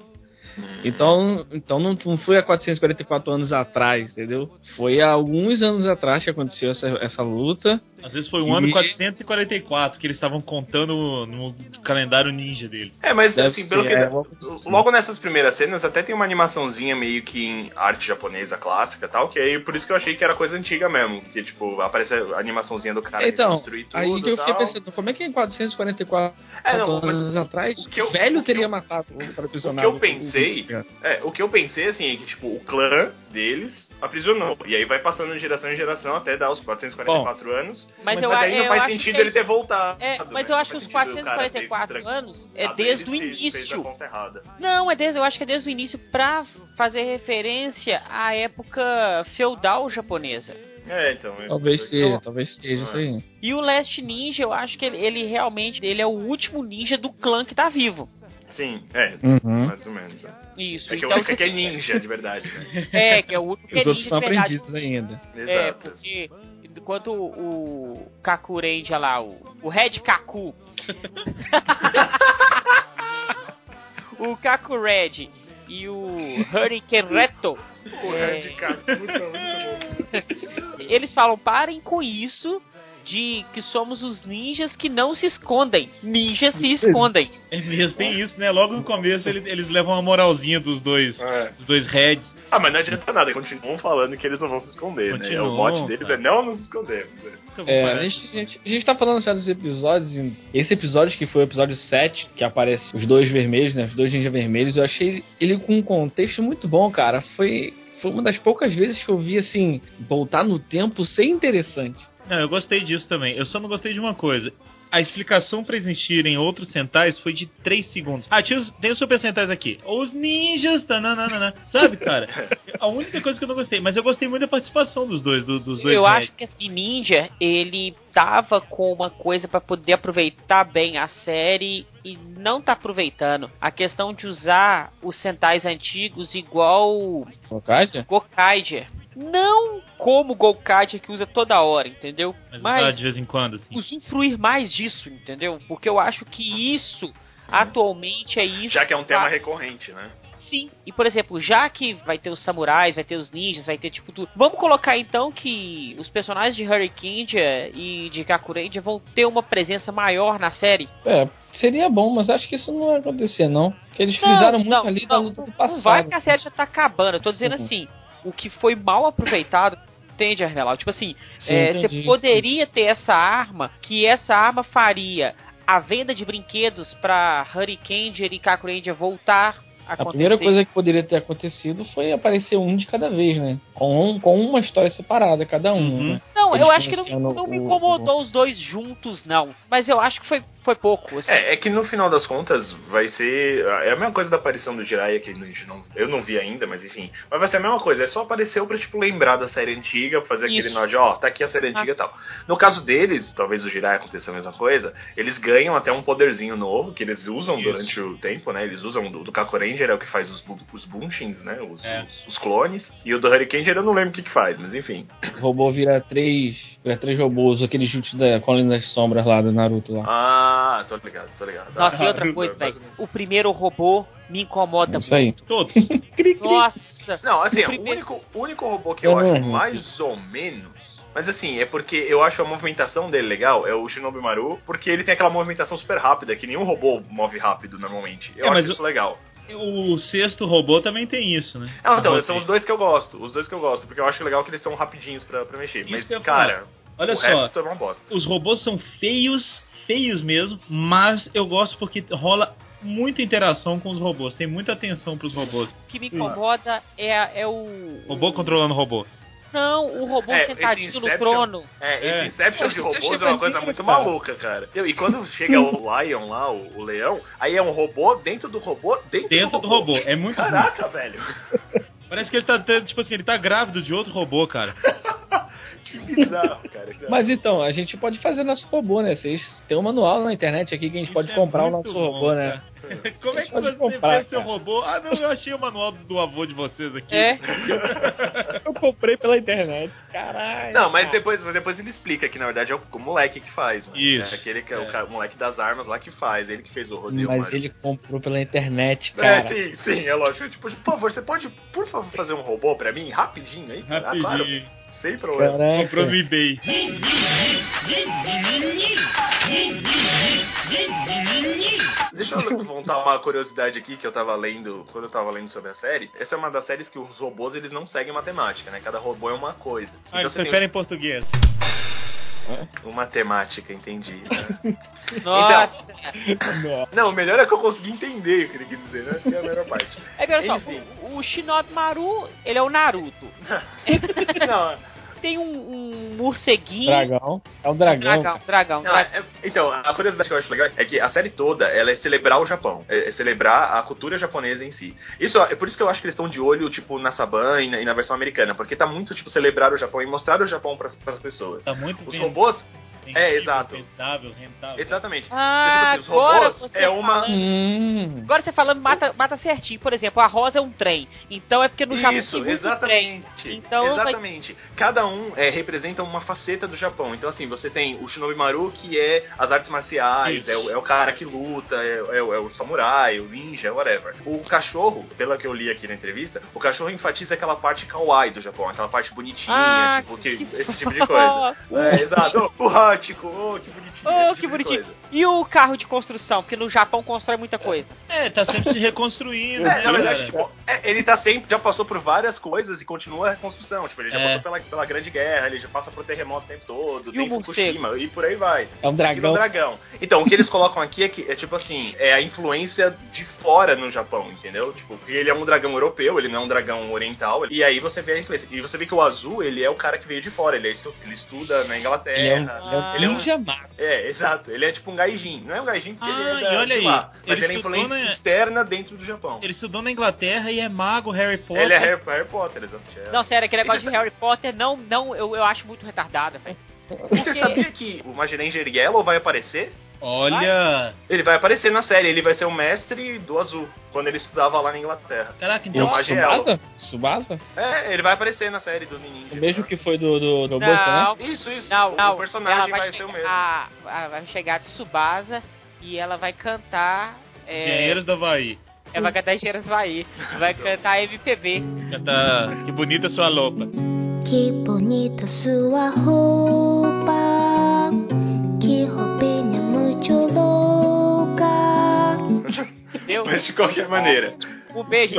Então, então não, não foi há 444 anos atrás, entendeu? Foi há alguns anos atrás que aconteceu essa, essa luta. Às vezes foi o ano E- 444 que eles estavam contando no calendário ninja deles. É, mas Deve assim, pelo ser, que. é, assim. Logo nessas primeiras cenas até tem uma animaçãozinha meio que em arte japonesa clássica e tal, que aí por isso que eu achei que era coisa antiga mesmo. Que tipo, aparece a animaçãozinha do cara então, destruir tudo. aí que eu fiquei tal. pensando, como é que em 444 É, não, mas anos atrás, o que eu- velho o que teria eu- matado o cara O que eu pensei, é, o que eu pensei assim, é que tipo, o clã deles aprisionou. E aí vai passando de geração em geração até dar os 444 anos. Mas, Mas, eu, aí eu não faz acho sentido que ele ter voltado. É, né? mas eu Não acho que os sentido o cara ter 444 tra- anos é Ah, desde o ele início. Não, é desde, eu acho que é desde o início pra fazer referência à época feudal japonesa. É, então. Talvez seja, talvez seja isso aí. E o Last Ninja, eu acho que ele, ele realmente ele é o último ninja do clã que tá vivo. Sim, é. Uhum. Mais ou menos. é. Isso. É que o então, único que é ninja, de verdade. Né? é, que é o único que é Os outros ninja são de verdade. aprendizes ainda. É, Exato. porque enquanto o, Kaku Ranger lá, o, o Red Kaku. o Kaku Red e o Hurricane Reto. O é, Red Kaku, muito, muito bom. eles falam, parem com isso de que somos os ninjas que não se escondem. Ninjas se escondem. É mesmo, tem isso, né? Logo no começo eles, eles levam uma moralzinha dos dois, É. dos dois heads. Ah, mas não adianta nada, eles continuam falando que eles não vão se esconder, né? Continuam, O mote deles tá. é não nos escondermos. né? É, a gente, a, gente, a gente tá falando certos episódios. e Esse episódio que foi o episódio 7, que aparece os dois vermelhos, né? Os dois ninjas vermelhos, eu achei ele com um contexto muito bom, cara. Foi, foi uma das poucas vezes que eu vi, assim, voltar no tempo ser interessante. Não, eu gostei disso também. Eu só não gostei de uma coisa. A explicação pra existirem outros centais foi de 3 segundos. Ah, tinha os- tem os super centais aqui. Os ninjas, tananana. Sabe, cara? A única coisa que eu não gostei. Mas eu gostei muito da participação dos dois, do- dos dois Eu heads. acho que assim, Ninja, ele tava com uma coisa pra poder aproveitar bem a série e não tá aproveitando. A questão de usar os centais antigos igual Colocaste? Gokaiger. Não como o que usa toda hora, entendeu? Mas, usar de vez em quando, assim. usufruir mais disso, entendeu? Porque eu acho que isso atualmente é isso. Já que é um tema recorrente, né? Sim, e por exemplo, já que vai ter os samurais, vai ter os ninjas, vai ter tipo tudo. Vamos colocar então que os personagens de Hurricane e de Kakurendia vão ter uma presença maior na série. É, seria bom, mas acho que isso não vai acontecer, não. Porque eles Não, frisaram muito não, ali não, da luta do Não passado. vai que a série já tá acabando. Eu tô dizendo Uhum. assim, o que foi mal aproveitado. Entende, Arnelau? Tipo assim, Sim, é, você entendi. poderia ter essa arma, que essa arma faria a venda de brinquedos pra Hurricane e Kakurendia voltar a A acontecer. primeira coisa que poderia ter acontecido foi aparecer um de cada vez, né? Com, um, com uma história separada, cada um. Uhum. Né? Não, Eles eu acho que não, não me o- incomodou os dois juntos, não. Mas eu acho que foi, foi pouco. assim. É, é que no final das contas vai ser. É a mesma coisa da aparição do Jiraiya, que a gente não, eu não vi ainda, mas enfim. Mas vai ser a mesma coisa, é só apareceu pra, tipo, lembrar da série antiga, fazer aquele Isso. nod, ó, tá aqui a série antiga e tal. No caso deles, talvez o Jiraiya aconteça a mesma coisa, eles ganham até um poderzinho novo, que eles usam Isso. durante o tempo, né? Eles usam do, do Kaku Ranger, é o que faz os, os Bunshins, né? Os, É. os, os clones. E o do Hurricane eu não lembro o que que faz, mas enfim. O robô vira três. Vira três robôs, aquele chute da Colina das Sombras lá do Naruto lá. Ah, tô ligado, tô ligado. Nossa, e outra Ah, coisa, velho. O primeiro robô me incomoda Isso aí. muito. Todos. Nossa. Não, assim, O o primeiro- único, o único robô que eu acho mais ou menos. Mas assim, é porque eu acho a movimentação dele legal, é o Shinobi Maru, porque ele tem aquela movimentação super rápida, que nenhum robô move rápido normalmente. Eu É, acho isso legal. O sexto robô também tem isso, né? Não, então, O são os roteiro. dois que eu gosto, os dois que eu gosto, porque eu acho legal que eles são rapidinhos pra, pra mexer. Isso Mas, cara, Olha o só, resto é uma bosta. os robôs são feios, feios mesmo, mas eu gosto porque rola muita interação com os robôs, tem muita atenção pros robôs. O que me incomoda é, é o. Robô o- controlando robô. Não, o robô É, sentadinho no trono. É, É. esse Inception de robôs é uma coisa muito cara. maluca, cara. E quando chega o Lion lá, o, o leão, aí é um robô dentro do robô, dentro, Dentro do robô. É muito ruim. Caraca, velho. Parece que ele tá, tendo, tipo assim, ele tá grávido de outro robô, cara. Que bizarro, cara. Mas então, a gente pode fazer nosso robô, né? Vocês têm um manual na internet aqui que a gente Isso pode é comprar o nosso bom, robô, né? cara. Como é que você comprar, fez seu robô? Ah, não, eu achei o manual do avô de vocês aqui. É. Eu comprei pela internet. Caralho. Não, mas depois, depois ele explica que na verdade é o, o moleque que faz, né? Isso. É aquele que é, É. O, ca- o moleque das armas lá que faz, ele que fez o rodeio. Mas mágico. ele comprou pela internet, É, cara. sim, sim, é lógico. Tipo, por favor, você pode, por favor, fazer um robô pra mim? Rapidinho aí? Ah, claro, Rapidinho. sem problema. Caraca. Comprou no eBay. Deixa eu contar uma curiosidade aqui que eu tava lendo, quando eu tava lendo sobre a série. Essa é uma das séries que os robôs eles não seguem matemática, né? Cada robô é uma coisa. Ah, eles você tem preferem em português. uma temática, entendi. né? Nossa. Nossa. Não, o melhor é que eu consegui entender o que ele quis dizer, né? Essa é a melhor parte. É que olha só, o, o Shinobi Maru, ele é o Naruto. Não, Tem um, um morceguinho. Dragão. É um dragão. Dragão, dragão, Não, dragão. é- então, a curiosidade que eu acho legal é que a série toda ela é celebrar o Japão, é, é celebrar a cultura japonesa em si. Isso é por isso que eu acho que eles estão de olho, tipo, na Saban e na, e na versão americana, porque tá muito, tipo, celebrar o Japão e mostrar o Japão pras, pras pessoas. Tá muito Os bem. robôs, É, exato. Rentável, rentável. exatamente. Ah, Tipo assim, os agora robôs você é uma. falando- Hum. Agora você falando mata, mata certinho. Por exemplo, a rosa é um trem. Então é porque no Japão Isso, tem muito trem. exatamente. Então vai- exatamente. Cada um é, representa uma faceta do Japão. Então, assim, você tem o Shinobi Maru, que é as artes marciais, é o, é o cara que luta, é, é o- é o samurai, o ninja, whatever. O cachorro, pelo que eu li aqui na entrevista, o cachorro enfatiza aquela parte kawaii do Japão, aquela parte bonitinha, Ah, tipo, que, que esse tipo de coisa. É, exato. O Hachiko, oh, que bonitinho. Oh, que tipo bonitinho. E o carro de construção? Porque no Japão constrói muita coisa. É, tá sempre se reconstruindo, É, né, na verdade, tipo, é, ele tá sempre, já passou por várias coisas e continua a reconstrução. Tipo, ele já É. passou pela, pela Grande Guerra, ele já passa por terremoto o tempo todo, E tem? Fukushima e por aí vai. É um dragão. é dragão. Então, o que eles colocam aqui é que é tipo assim, é a influência de fora no Japão, entendeu? Tipo, porque ele é um dragão europeu, ele não é um dragão oriental. E aí você vê a influência. E você vê que o azul, ele é o cara que veio de fora, ele, é estu- ele estuda na Inglaterra. Ele é um, ele é um ninja mago. É, exato. Ele é tipo um gaijin. Não é um gaijin porque Ah, ele é e da, olha de aí, lá. Mas ele ele, é estudou influência na- externa dentro do Japão. Ele estudou na Inglaterra e é mago, Harry Potter. Ele é Harry, Harry Potter, exatamente. É. Não, sério, aquele negócio de Ele- Harry Potter, não, não, eu, eu acho muito retardado, velho. Você sabia que o Magiranger Yellow vai aparecer? Olha! Ele vai aparecer na série, ele vai ser o mestre do azul, quando ele estudava lá na Inglaterra. Caraca, É então. o. Tsubasa? Tsubasa? É, ele vai aparecer na série do Ninja. O mesmo que foi do, do, do. Bolsa, né? Isso, isso. Não, o, não. o personagem ela vai, vai, ser o mesmo. a- a- vai chegar de Tsubasa e ela vai cantar. É, Engenheiros do Havaí. É, vai cantar Engenheiros do Havaí. Vai cantar MPB. Cantar Que bonita sua loupa. Que bonita sua roupa, que roupinha muito louca. Mas de qualquer maneira. Um beijo.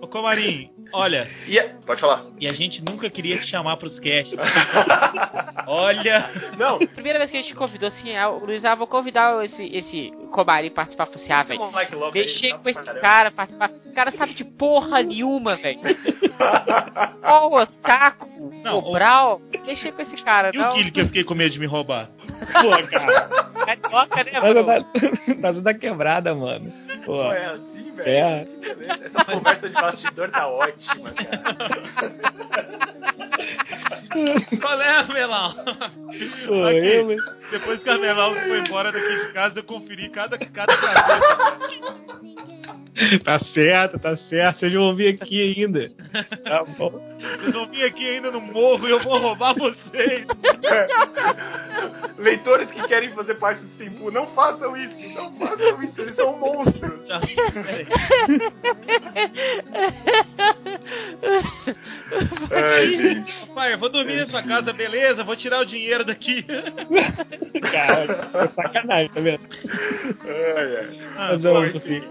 Ô, Comarim, olha, E a- Pode falar. e a gente nunca queria te chamar pros casts. Olha, Não, Primeira vez que a gente convidou assim, ah, o Luiz, ah, vou convidar esse, esse Kobari participar. Falei assim, ah, velho. louco. Deixei com esse cara participar. O cara sabe de porra nenhuma, velho. Ó, o Otaku, Não, o Brau. Deixei com esse cara, e não. o Guilherme que eu fiquei com medo de me roubar? Pô, cara. Carioca, né, Mas mano? tá, tá da quebrada, mano. Pô, Pô, é assim, velho. É. Essa conversa de bastidor tá ótima, cara. Qual é, Armelau? pô, Aqui. eu? Depois que a Armelau foi embora daqui de casa, eu conferi cada, cada cabeça. Tá certo, tá certo. Vocês vão vir aqui ainda. Tá bom. Vocês vão vir aqui ainda no morro e eu vou roubar vocês. Leitores que querem fazer parte do Simpu, não façam isso. Não façam isso, eles são monstros. Tá. Ai, gente. Pai, eu vou dormir na sua casa, beleza? Vou tirar o dinheiro daqui. Cara, é sacanagem, tá vendo? Ai, ai. Ah, Mas bom, enfim.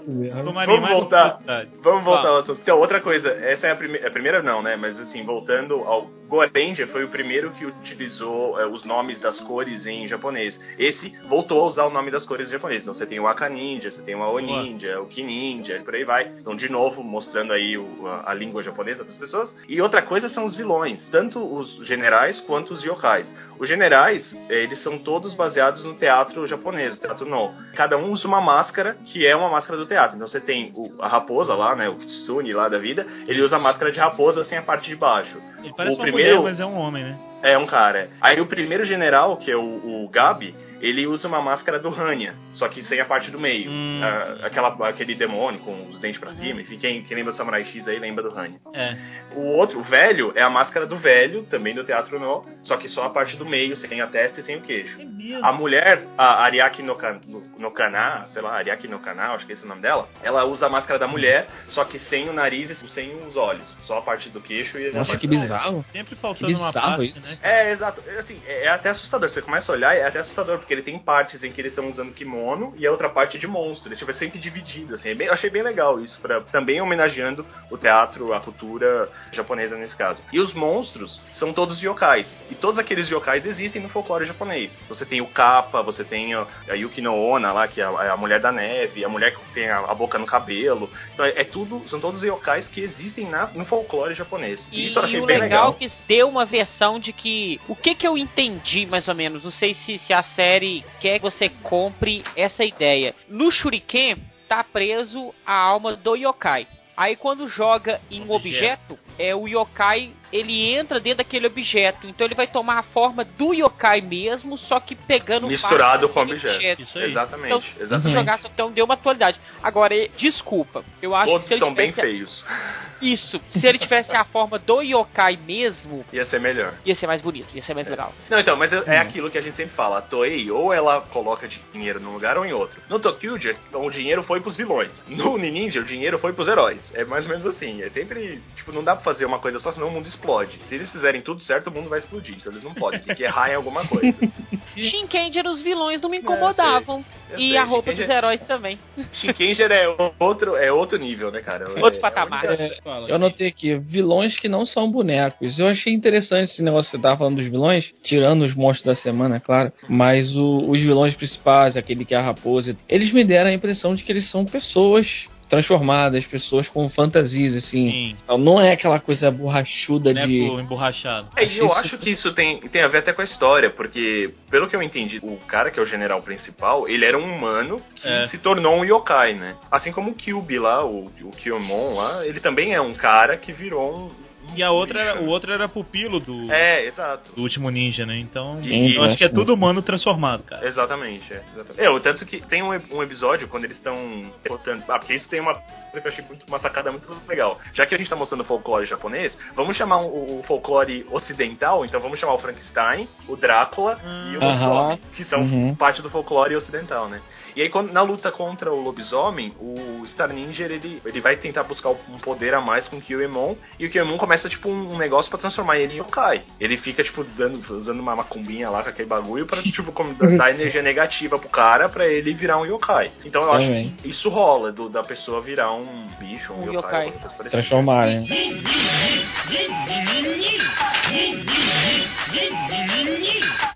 Vamos voltar. Vamos voltar ao assunto. Então, outra coisa, essa é a, prime a primeira não, né? Mas assim, voltando ao Goranger foi o primeiro que utilizou eh, os nomes das cores em japonês. Esse voltou a usar o nome das cores em japonês. Então você tem o Aka Ninja, você tem o Ao Ninja, o Ki Ninja, e por aí vai. Então, de novo, mostrando aí o- a, a língua japonesa das pessoas. E outra coisa são os vilões, tanto os generais quanto os yokais. Os generais, eh, eles são todos baseados no teatro japonês, o teatro no. Cada um usa uma máscara que é uma máscara do teatro. Então você tem o- a raposa lá, né, o Kitsune lá da vida, ele usa a máscara de raposa sem a parte de baixo. Ele parece O uma primeiro- mulher, mas é um homem, né? É um cara. Aí o primeiro general, que é o, o Gabi, ele usa uma máscara do Hanya, só que sem a parte do meio. Hum. Ah, aquela, aquele demônio com os dentes pra cima, enfim, quem, quem lembra do Samurai X aí lembra do Hanya. É. O outro, o velho, é a máscara do velho, também do Teatro No, só que só a parte do meio, sem a testa e sem o queixo. É. A mulher, a Ariaki no, no, no Kana, sei lá, Ariaki no Kana, acho que esse é o nome dela, ela usa a máscara da mulher, só que sem o nariz e sem os olhos. Só a parte do queixo e a Nossa, parte que do- bizarro. Sempre Que faltando uma bizarro parte, isso. né? é, exato. É, Assim, é é até assustador. Você começa a olhar, é até assustador, porque ele tem partes em que eles estão usando kimono e a outra parte de monstro. Ele tipo, é sempre dividido, assim. É bem- eu achei bem legal isso, pra, também homenageando o teatro, a cultura japonesa nesse caso. E os monstros são todos yokais. E todos aqueles yokais existem no folclore japonês. Você tem o Kappa, você tem a, Yuki no Onna lá, que é a, a mulher da neve, a mulher que tem a, a boca no cabelo. Então é, é tudo, são todos yokais que existem na, no folclore japonês. E, isso eu achei e o bem legal, legal. é que deu uma versão de que. O que que eu entendi, mais ou menos? Não sei se, se a série quer que você compre essa ideia. No Shuriken, tá preso a alma do yokai. Aí quando joga em um objeto, é o yokai, ele entra dentro daquele objeto. Então ele vai tomar a forma do yokai mesmo, só que pegando Misturado com o daquele objeto. Isso aí. Exatamente, Então, se exatamente. jogar, então deu uma atualidade. Agora, desculpa, eu acho Todos que são bem feios. isso, se ele tivesse a forma do yokai mesmo, Ia ser melhor. ia ser mais bonito, ia ser mais legal. Não, então, mas é, é aquilo que a gente sempre fala. A Toei, ou ela coloca dinheiro num lugar ou em outro. No Tokyuger, o dinheiro foi pros vilões. No Ninja, o dinheiro foi pros heróis. É mais ou menos assim. É sempre, tipo, não dá pra fazer uma coisa só, senão o mundo explode. Se eles fizerem tudo certo, o mundo vai explodir. Então eles não podem. Tem que errar em alguma coisa. Shinkenger, os vilões não me incomodavam. Eu e sei, a roupa Shinkenger- dos heróis também. Shinkenger é outro, é outro nível, né, cara? Outro É- patamar. é única- Fala, Eu anotei aqui, vilões que não são bonecos. Eu achei interessante esse negócio que você tava falando dos vilões, tirando os monstros da semana, é claro. Mas o- os vilões principais, aquele que é a raposa, eles me deram a impressão de que eles são pessoas transformadas, pessoas com fantasias, assim. Sim, Então, Não é aquela coisa borrachuda de. emborrachado. É, e eu acho que isso tem, tem a ver até com a história, porque, pelo que eu entendi, o cara que é o general principal, ele era um humano que É. se tornou um yokai, né? Assim como o Kyubi lá, o, o Kyomon lá, ele também é um cara que virou um, E a outra era, o outro era pupilo do, É, exato. do último ninja, né? Então, Sim, eu acho que é tudo humano transformado, cara. Exatamente, é. Exatamente. É, o tanto que tem um, um episódio quando eles estão derrotando. Ah, porque isso tem uma coisa que eu achei muito, uma sacada muito legal. Já que a gente tá mostrando folclore japonês, vamos chamar o, o folclore ocidental, então vamos chamar o Frankenstein, o Drácula e o Aham. lobisomem, que são Uhum. parte do folclore ocidental, né? E aí, quando, na luta contra o lobisomem, o Star Ninja ele, ele vai tentar buscar um poder a mais com o Kyuemon, e o Kyuemon começa, tipo, um, um negócio pra transformar ele em yokai. Ele fica, tipo, dando, usando uma macumbinha lá com aquele bagulho pra, tipo, como, dar energia negativa pro cara pra ele virar um yokai. Então eu acho Também. que isso rola, do, da pessoa virar um bicho, um, Um yokai. yokai. Transformar, né?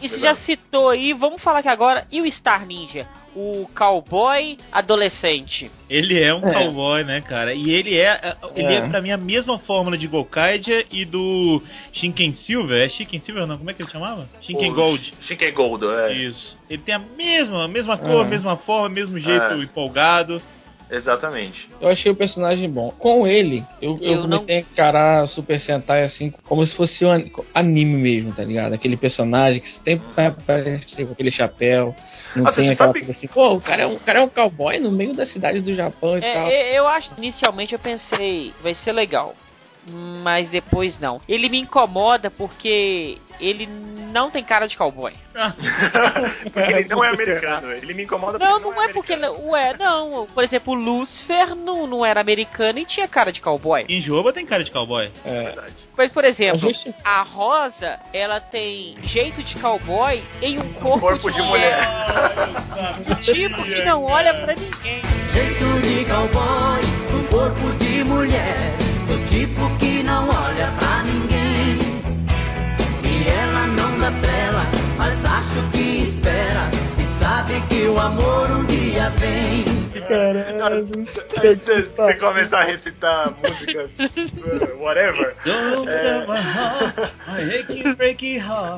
E você já citou aí, vamos falar aqui agora, e o Star Ninja? O cowboy adolescente. Ele é um É. cowboy, né, cara? E ele é, ele é. É. pra mim a mesma fórmula de Gokaidia e do Shinken Silver. É Shinken Silver não? Como é que ele chamava? Shinken O Gold. Shinken Gold, é. Isso. Ele tem a mesma, a mesma cor, É. mesma forma, mesmo jeito É. empolgado. Exatamente. Eu achei o personagem bom. Com ele, eu, eu, Eu não- comecei a encarar Super Sentai assim, como se fosse um an- anime mesmo, tá ligado? Aquele personagem que sempre vai aparecer com aquele chapéu. Não Ah, tem aquela sabe- coisa assim, pô, o cara, é um, o cara é um cowboy no meio da cidade do Japão e tal. É, é, eu acho, inicialmente eu pensei, vai ser legal. Mas depois não. Ele me incomoda porque ele não tem cara de cowboy. porque ele não é americano. Ele me incomoda Não, porque não é porque. ele- Ué, não. Por exemplo, o Lucifer não, não era americano e tinha cara de cowboy. Enjoba tem cara de cowboy. É. verdade. Mas, por exemplo, A gente- a Rosa, ela tem jeito de cowboy em um corpo, corpo de mulher. Um tipo que não olha pra ninguém. Jeito de cowboy, um corpo de mulher, do tipo que não olha pra ninguém. E ela não dá trela, mas acho que espera sabe que o amor um dia vem. Caralho. Você, você começar a recitar músicas, uh, whatever. Don't É. my heart.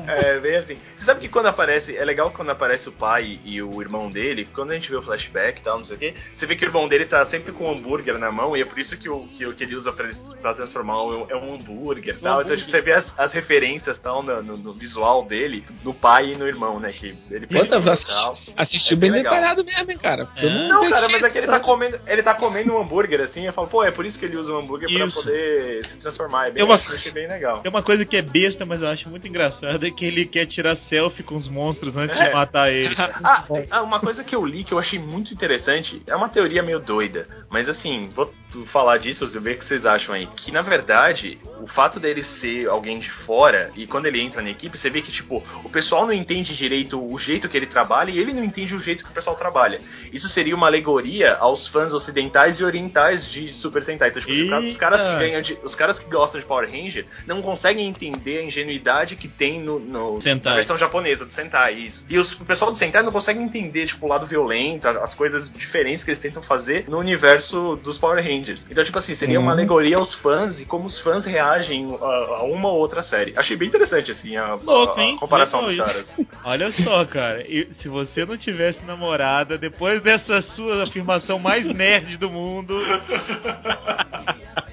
É, bem assim. Você sabe que quando aparece. É legal quando aparece o pai e o irmão dele, quando a gente vê o flashback e tal, não sei o quê, você vê que o irmão dele tá sempre com um hambúrguer na mão, e é por isso que o que, que ele usa pra, pra transformar um- é um hambúrguer e tal. Então tipo, você vê as, as referências tal, no, no- no visual dele, no pai e no irmão, né? Que ele e tal. Assistiu É bem bem legal. detalhado mesmo, hein, cara? É. Não, cara, assisti mas é que ele tá não. comendo, ele tá comendo um hambúrguer assim, eu falo, pô, é por isso que ele usa o hambúrguer pra Isso. poder se transformar. É bem, É uma- achei bem legal. Tem uma coisa que é besta, mas eu acho muito engraçado, é que ele quer tirar selfie com os monstros antes É. de matar ele. Ah, ah, uma coisa que eu li que eu achei muito interessante, é uma teoria meio doida, mas assim, vou falar disso, você ver o que vocês acham aí. Que na verdade, o fato dele ser alguém de fora, e quando ele entra na equipe, você vê que, tipo, o pessoal não entende direito o jeito que ele trabalha e ele não entende o jeito que o pessoal trabalha. Isso seria uma alegoria aos fãs ocidentais e orientais de Super Sentai. Então, tipo, os caras- os caras que ganham de- os caras que gostam de Power Ranger não conseguem entender a ingenuidade que tem no, no na versão japonesa do Sentai, isso. E os, o pessoal do Sentai não consegue entender, tipo, o lado violento, as coisas diferentes que eles tentam fazer no universo dos Power Rangers. Então, tipo assim, seria uma Uhum. alegoria aos fãs e como os fãs reagem a, a uma ou outra série. Achei bem interessante, assim, a, Louco, a- a comparação Legal dos isso. caras. Olha só, cara, se você não tivesse namorada, depois dessa sua afirmação mais nerd do mundo,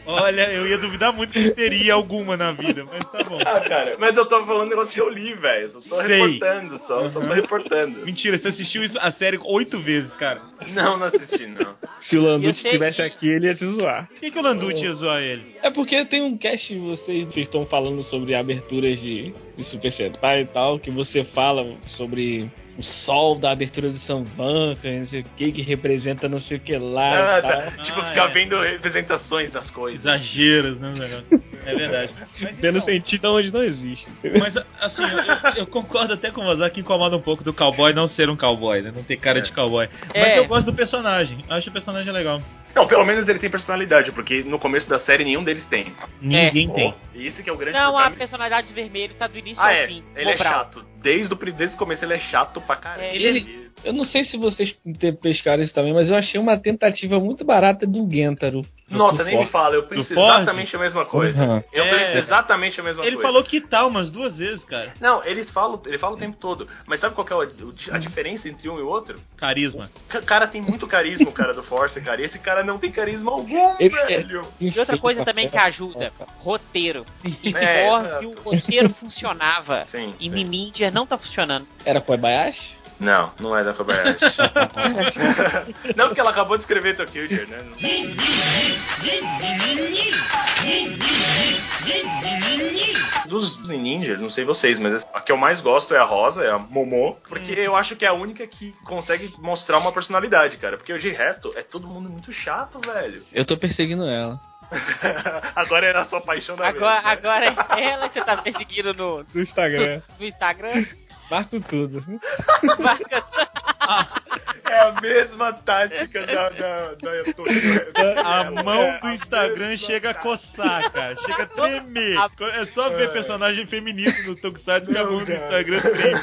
olha, eu ia duvidar muito que teria alguma na vida, mas tá bom. Ah, cara, mas eu tô falando um negócio que eu li, velho. Só tô Sei. reportando, só, só tô Uhum. reportando. Mentira, você assistiu isso, a série oito vezes, cara. Não, não assisti, não. Se o Eu Landucci sei- estivesse aqui, ele ia se zoar. Por que, que o Landucci ia zoar ele? É porque tem um cast que vocês, vocês estão falando sobre aberturas de, de Super Sentai e tal, que você fala sobre o sol da abertura do Sambanca, não sei o que, que representa não sei o que lá Ah, tá. Tipo, Ah, ficar é. vendo representações das coisas. Exageros, né, o negócio? É verdade. Mas, Tendo então, sentido onde não existe. Mas assim, eu, eu concordo até com o Mozart que incomoda um pouco do cowboy não ser um cowboy, né? Não ter cara É. de cowboy. Mas É. eu gosto do personagem. Acho o personagem legal. Não, pelo menos ele tem personalidade, porque no começo da série nenhum deles tem. Ninguém Oh, tem. E esse que é o grande Não, a problema. personalidade vermelha tá do início Ah, ao é. fim. Ele é chato. desde o, desde o começo ele é chato pra caralho. É, Ele, eu não sei se vocês pescaram isso também, mas eu achei uma tentativa muito barata do Gentaro. Nossa, do nem me Ford. fala, eu penso exatamente a mesma coisa. Uhum. Eu É. penso exatamente a mesma Ele coisa. falou que tal umas duas vezes, cara. Não, eles falam, ele fala o tempo todo. Mas sabe qual que é o- a diferença entre um e o outro? Carisma. O cara tem muito carisma, o cara do Force, cara. E esse cara não tem carisma algum, Ele é- velho. E outra coisa também que ajuda, roteiro. Em É, o roteiro funcionava. Sim, E sim. Ninja não tá funcionando. Era Kobayashi? Não, não é da Kobayashi. não, porque ela acabou de escrever Tokyo né? Dos ninjas, não sei vocês, mas a que eu mais gosto é a Rosa, é a Momo, porque eu acho que é a única que consegue mostrar uma personalidade, cara. Porque de resto é todo mundo muito chato, velho. Eu tô perseguindo ela. Agora era a sua paixão da Agora, vez, né? agora é ela que você tá perseguindo no, No Instagram. no Instagram. Marco tudo. Marca- É a mesma tática da, da, da Tokyo. A Ela mão é do a Instagram chega a tática. coçar, cara. Chega a tremer. É só ver É. personagem feminino no Tokusatsu que a mão do Instagram treme.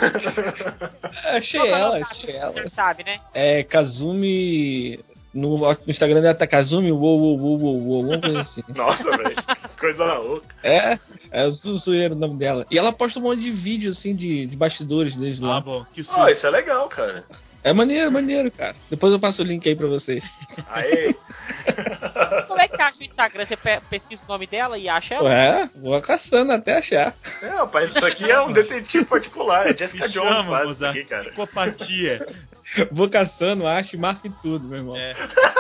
Achei é ela, achei da- ela. Você sabe, né? É Kazumi. No, no Instagram dela tá Kazumi, uou, uou, uou, uou, uou, coisa assim. Nossa, velho. Coisa louca. É, é o zoeiro o nome dela. E ela posta um monte de vídeo assim de, de bastidores Ah, lá. bom. Que Ó, susto. isso é legal, cara. É maneiro, maneiro, cara. Depois eu passo o link aí pra vocês. Aê. Como é que acha o Instagram? Você pe- pesquisa o nome dela e acha ela? Ué, vou caçando até achar. É, rapaz, isso aqui é um detetive particular. É Jessica Me Jones chama, isso aqui, cara. Psicopatia. Vou caçando, acho e marco tudo, meu irmão. É.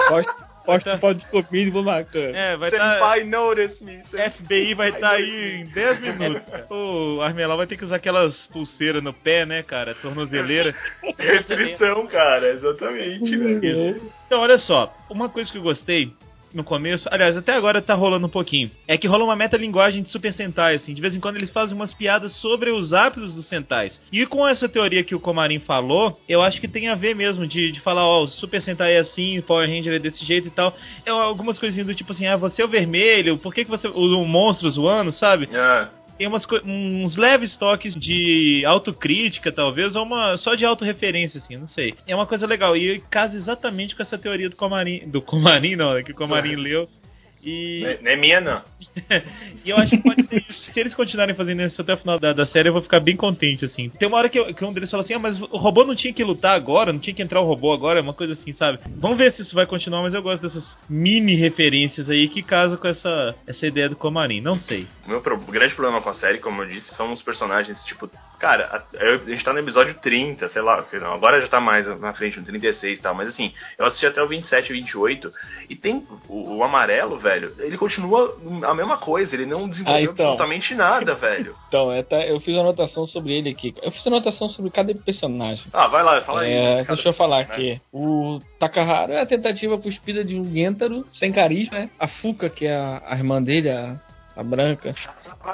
Posto, posto Tá. foto de comida e vou marcando. É, vai estar. Senpai notice me. senpai. FBI vai estar aí em 10 minutos. O Armelau vai ter que usar aquelas pulseiras no pé, né, cara? Tornozeleira. Restrição, cara, exatamente, velho. Então, olha só, uma coisa que eu gostei no começo, aliás, até agora tá rolando um pouquinho, é que rola uma metalinguagem de Super Sentai, assim, de vez em quando eles fazem umas piadas sobre os hábitos dos Sentais. E com essa teoria que o Komarin falou, eu acho que tem a ver mesmo, de, de falar, ó, o Super Sentai é assim, o Power Ranger é desse jeito e tal. É algumas coisinhas do tipo assim, ah, você é o vermelho, por que, que você. O, o monstro zoando, sabe? Ah, tem umas uns leves toques de autocrítica, talvez, ou uma só de autorreferência, assim, não sei. É uma coisa legal. E casa exatamente com essa teoria do Comarim. Do Comarim, não, é que o Comarim leu. E, não é- não é minha, não. e eu acho que pode ser isso. Se eles continuarem fazendo isso até o final da, da série, eu vou ficar bem contente, assim. Tem uma hora que, eu- que um deles fala assim: ah, mas o robô não tinha que lutar agora, não tinha que entrar o robô agora, é uma coisa assim, sabe? Vamos ver se isso vai continuar, mas eu gosto dessas mini referências aí que casam com essa, essa ideia do Comarim. Não sei. O meu pro- grande problema com a série, como eu disse, são os personagens, tipo, cara, a, gente tá no episódio 30, sei lá, agora já tá mais na frente, no 36 e tal, mas assim, eu assisti até o 27 e 28, e tem o, o amarelo, velho, ele continua a mesma coisa, ele não desenvolveu Ah, então. absolutamente nada, velho. Então, é, tá, eu fiz anotação sobre ele aqui. Eu fiz anotação sobre cada personagem. Ah, vai lá, fala aí. É, cara. deixa eu falar né? aqui. O Takahara é a tentativa cuspida de um Gentaro sem carisma, né? A Fuka, que é a, a irmã dele, a, a branca,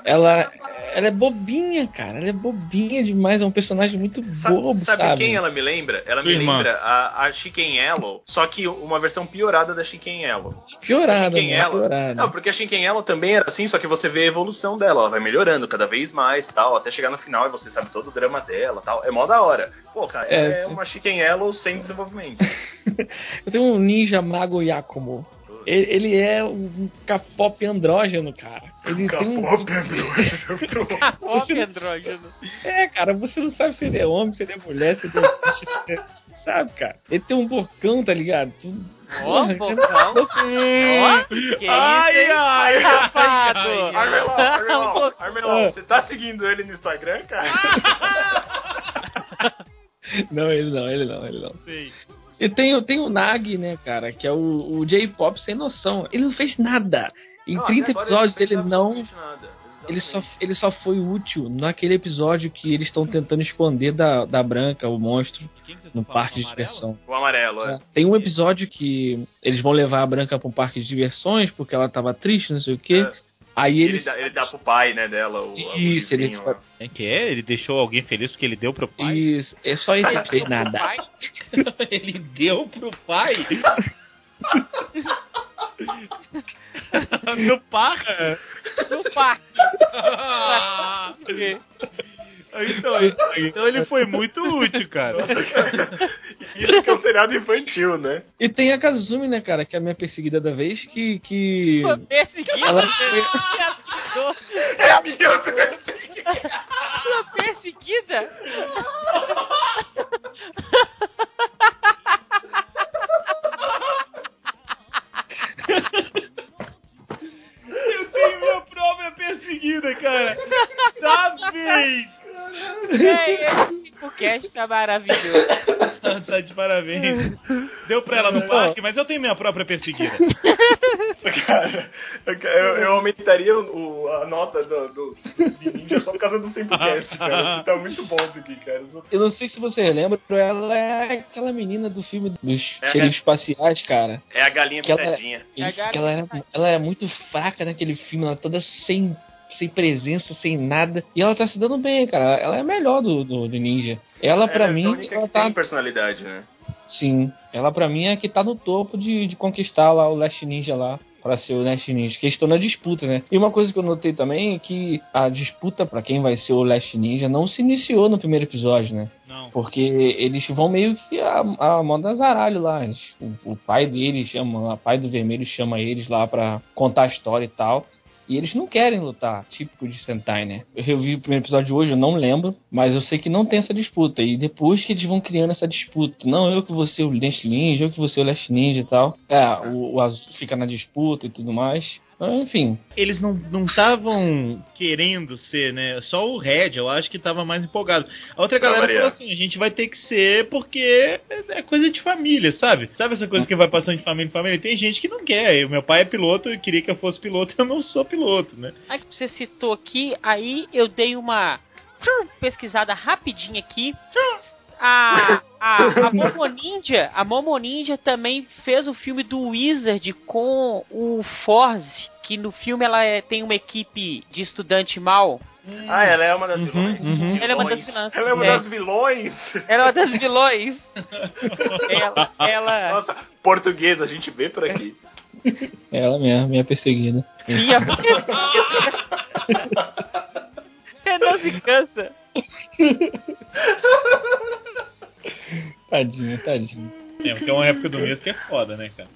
ela, ela é bobinha, cara. Ela é bobinha demais. É um personagem muito bobo, sabe, sabe? quem ela me lembra? Ela me irmã. lembra a, a Chicken Yellow, só que uma versão piorada da Chicken Yellow. Piorada, Chicken né? Yellow. Piorada. Não, porque a Chicken Yellow também era assim, só que você vê a evolução dela, ela vai melhorando cada vez mais tal, até chegar no final e você sabe todo o drama dela tal. É mó da hora. Pô, cara, É, é, uma Chicken Yellow sem desenvolvimento. Eu tenho um ninja mago Yakumo. Ele, ele é um K-pop andrógeno, cara. Ele tem um. Que não- andrógeno. É, cara, você não sabe se ele é homem, se ele é mulher, se ele é. sabe, cara? Ele tem um bocão, tá ligado? Tu- Ó, Porra, bocão. cara. Ó, que Ai, isso, ai, ai, safado. Armelão, Armelão. Armelão, você tá seguindo ele no Instagram, cara? Não, ele não, ele não, ele não. Sei. E tem, tem o Nag, né, cara, que é o, o J-pop sem noção. Ele não fez nada. Em Não, 30 até agora episódios fez ele não. Ele só, ele só foi útil naquele episódio que eles estão tentando esconder da, da Branca, o monstro, no parque de Amarelo? diversão. O amarelo, é. É. Tem um episódio que eles vão levar a Branca pra um parque de diversões porque ela tava triste, não sei o quê. É. Aí Ele, eles. dá, ele dá pro pai, né, dela, o Isso, ele lá. É que é? Ele deixou alguém feliz porque ele deu pro pai? Isso, é só ele que fez nada. Ele deu pro pai? no parque? no parque. Então, então ele foi muito útil, cara. Isso que é um seriado infantil, né? E tem a Kazumi, né, cara, que é a minha perseguida da vez, que. que... Sua perseguida. Ela É a minha Sua perseguida? Eu tenho minha perseguida, cara. Bem. Ei, esse cast tá maravilhoso. tá de parabéns. Deu pra ela no parque, mas eu tenho minha própria perseguida. Cara, eu, eu aumentaria o, a nota do, do Ninja só por causa do Simplecast, cara. Tá muito bom isso aqui, cara. Eu não sei se você lembra, ela é aquela menina do filme dos É, é. espaciais, cara. É a galinha Que ela-. Isso, cara- que ela, era, ela é muito fraca naquele filme, ela toda sem, sem presença, sem nada. E ela tá se dando bem, cara. Ela é a melhor do, do, do Ninja. Ela, pra Ela é mim, ela que tá. tem personalidade, né? Sim. Ela, pra mim, é a que tá no topo de, de conquistar lá o Last Ninja lá. Pra ser o Last Ninja, que estão na disputa, né? E uma coisa que eu notei também é que a disputa pra quem vai ser o Last Ninja não se iniciou no primeiro episódio, né? Não. Porque eles vão meio que a, a moda zaralho lá. Eles- O, o pai deles chama, o pai do vermelho chama eles lá pra contar a história e tal. E eles não querem lutar, típico de Sentai, né? Eu revi o primeiro episódio hoje, eu não lembro, mas eu sei que não tem essa disputa. E depois que eles vão criando essa disputa, não, eu que vou ser o Last Ninja, eu que vou ser o Last Ninja e tal. É, o, o azul fica na disputa e tudo mais. Mas, Enfim, Eles não estavam querendo ser, né? Só o Red, eu acho que tava mais empolgado. A outra galera Maria. falou assim: a gente vai ter que ser porque é coisa de família, sabe? Sabe essa coisa que vai passando de família em família? Tem gente que não quer. O meu pai é piloto e queria que eu fosse piloto, eu não sou piloto, né? Aí que você citou aqui, aí eu dei uma pesquisada rapidinha aqui. A, a, a Momo Ninja, a Momo Ninja também fez o filme do Wizard com o Forze, que no filme ela é- tem uma equipe de estudante mal. Ah, ela é uma das vilões. uhum. Ela é uma das vilãs. Ela é uma É. das vilões. Ela é uma das vilões. ela, ela Nossa, português, a gente vê por aqui. ela mesmo, minha perseguida. minha É, não se cansa. Tadinho, tadinho. É, porque é uma época do mês que é foda, né, cara?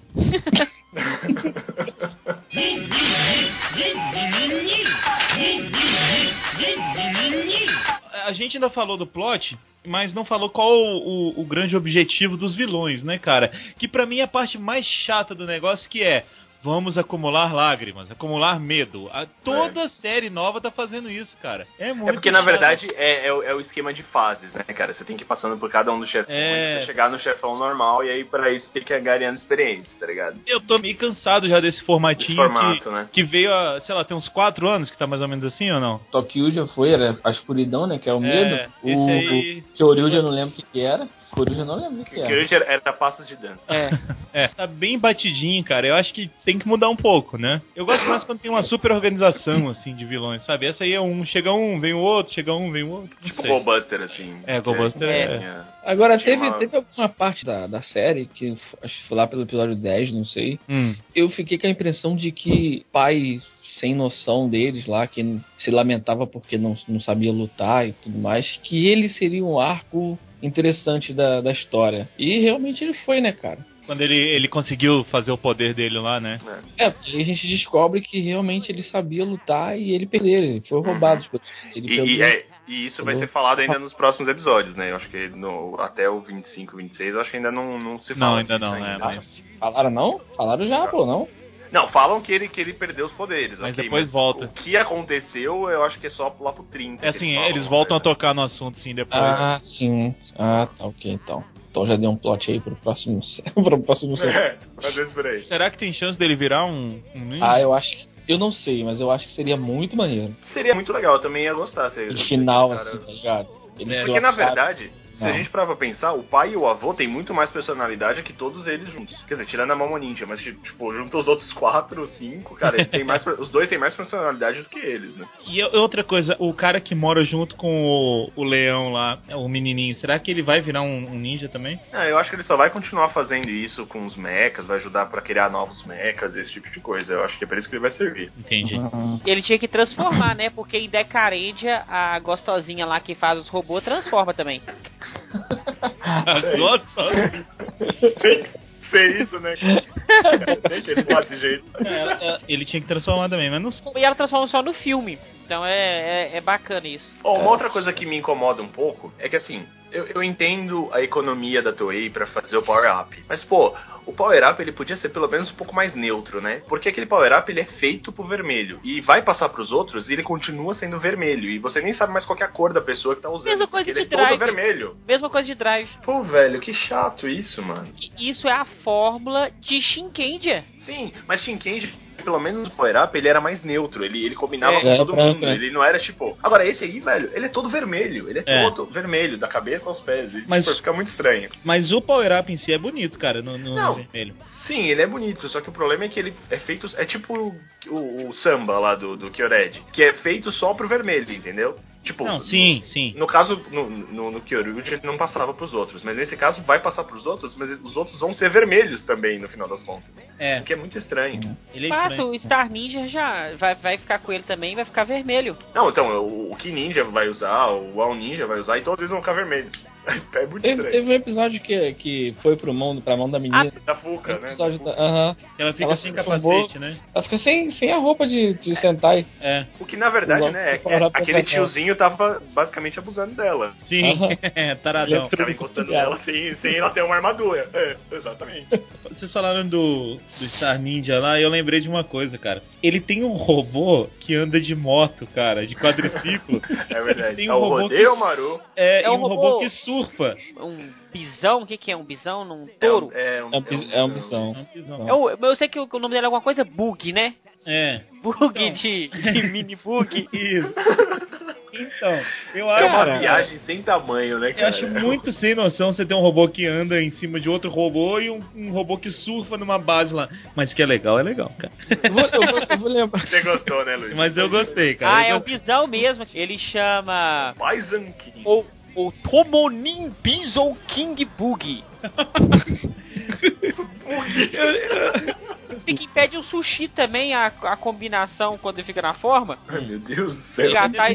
A gente ainda falou do plot, mas não falou qual o, o- o grande objetivo dos vilões, né, cara? Que pra mim é a parte mais chata do negócio que é vamos acumular lágrimas, acumular medo. A- toda série nova tá fazendo isso, cara. É muito É porque, na chato. verdade, é, é, o- é o esquema de fases, né, cara? Você tem que ir passando por cada um dos chefões É. pra chegar no chefão normal, e aí, pra isso, tem que ganhando experiência, tá ligado? Eu tô meio cansado já desse formatinho Esse formato, que, né? que veio, a, sei lá, tem uns 4 anos que tá mais ou menos assim ou não? Tokyo já foi, era a escuridão, né? Que é o medo. esse o, aí- o Kyoryu eu não lembro o que, que era. Kyoryu eu não lembro o que, era. hoje era, era passos de dano. É. É, tá bem batidinho, cara. Eu acho que tem que mudar um pouco, né? Eu gosto mais quando tem uma super organização, assim, de vilões, sabe? Essa aí é um, chega um, vem o outro, chega um, vem o outro. Não Tipo sei. Goldbuster, assim. É, Goldbuster é- tinha- Agora, Tinha teve, uma- teve alguma parte da, da série, que acho que foi lá pelo episódio 10, não sei. Hum. Eu fiquei com a impressão de que pai sem noção deles lá, que se lamentava porque não, não sabia lutar e tudo mais, que ele seria um arco interessante da, da história. E realmente ele foi, né, cara? Quando ele, ele conseguiu fazer o poder dele lá, né? É, porque a gente descobre que realmente ele sabia lutar e ele perdeu, ele foi roubado. tipo, Ele E, e, é- e isso vai ser falado ainda nos próximos episódios, né? Eu acho que no, até o 25, 26, eu acho que ainda não, não se fala. Não, ainda disso não, é, ainda. mas, Falaram não? Falaram já, pô, não? Não, falam que ele, que ele perdeu os poderes. Mas ok, depois volta. O que aconteceu, eu acho que é só lá pro 30. é assim, falam, eles voltam a né? tocar no assunto, sim, depois. Ah, sim. Ah, tá, ok, então. Então já deu um plot aí pro próximo. pro próximo É, mas esse por aí. Será que tem chance dele virar um, um ninja? Ah, eu acho que. Eu não sei, mas eu acho que seria muito maneiro. Seria muito legal, eu também ia gostar. Se, De final, assim, tá ligado? Ele É, Porque, na verdade, se a gente parar pra pensar, o pai e o avô têm muito mais personalidade que todos eles juntos. Quer dizer, tirando a Momo Ninja, mas tipo, junto os outros quatro ou cinco, cara, ele tem mais, os dois têm mais personalidade do que eles, né? E outra coisa, o cara que mora junto com o, o leão lá, o menininho, será que ele vai virar um, um ninja também? Ah, eu acho que ele só vai continuar fazendo isso com os mechas, vai ajudar pra criar novos mechas, esse tipo de coisa. Eu acho que é pra isso que ele vai servir. Entendi. E ele tinha que transformar, né? Porque em Decarendia, a gostosinha lá que faz os robôs transforma também. Nossa, Ser isso, né? Tem que ele desse jeito. É, é, ele tinha que transformar também, mas não sei. E ela transforma só no filme. Então é, é, é bacana isso. Ó, uma outra coisa que me incomoda um pouco é que assim, eu, eu entendo a economia da Toei pra fazer o Power Up, mas pô, o Power Up ele podia ser pelo menos um pouco mais neutro, né? Porque aquele Power Up ele é feito pro vermelho e vai passar pros outros e ele continua sendo vermelho e você nem sabe mais qual que é a cor da pessoa que tá usando. Mesma coisa porque ele de é todo Drive. vermelho. Mesma coisa de Drive. Pô, velho, que chato isso, mano. Isso é a fórmula de Shinkendia. Sim, mas Shinkenji, pelo menos o Power Up, ele era mais neutro, ele, ele combinava É, com é todo branco, mundo, é. ele não era tipo... Agora, esse aí, velho, ele é todo vermelho, ele é, É. todo vermelho, da cabeça aos pés, e, Mas- tipo, fica muito estranho. Mas o Power Up em si é bonito, cara, no, no Não. Vermelho. Sim, ele é bonito, só que o problema é que ele é feito... É tipo o, o- o samba lá do, do Kyored, que é feito só pro vermelho, entendeu? Tipo, Não, sim, sim. No caso, no, no, no Kyoryuji não passava pros outros, mas nesse caso vai passar pros outros, mas os outros vão ser vermelhos também, no final das contas. É, O que é muito estranho. ele é Passa, estranho. o Star Ninja já vai, vai ficar com ele também, vai ficar vermelho. Não, então, o, o Ki Ninja vai usar, o All Ninja vai usar, e todos eles vão ficar vermelhos. É muito Teve, estranho. teve um episódio que, que foi pro mão, pra mão da menina. Da Fuca, Um né? episódio Da da- Fuca. aham. Ela fica Ela sem se capacete, chumbou. né? Ela fica sem, sem a roupa de, de Sentai. É, O que na verdade, né, é, é aquele pensar. Tava basicamente abusando dela. sim, é, taradão. Ficava encostando nela sem, sem ela ter uma armadura. É, exatamente. Vocês falaram do, do Star Ninja lá e eu lembrei de uma coisa, cara. Ele tem um robô que anda de moto, cara, de quadriciclo. É verdade. Tem É um o robô Rodeio que- Maru. É, É um um robô robô- que surfa. Um bisão, o que, que é? Um bisão num É um, touro? é um, É um, bis- é um bisão. É um. É eu sei que o, o nome dele é alguma coisa bug, né? É. Bug Então. de, de mini bug. Isso. Então, eu É uma acho. viagem sem tamanho, né, Eu cara? acho muito sem noção você ter um robô que anda em cima de outro robô e um, um robô que surfa numa base lá. Mas que é legal, é legal, cara. Eu vou, eu vou- eu vou lembrar. Você gostou, né, Luiz? Mas eu gostei, cara. Ah, Eu é o bisão mesmo. Ele chama Bison King. o, o Tomonin Bison King Bug. Fica impede o sushi também, a, a combinação quando ele fica na forma. Ai, meu Deus do céu. Já tá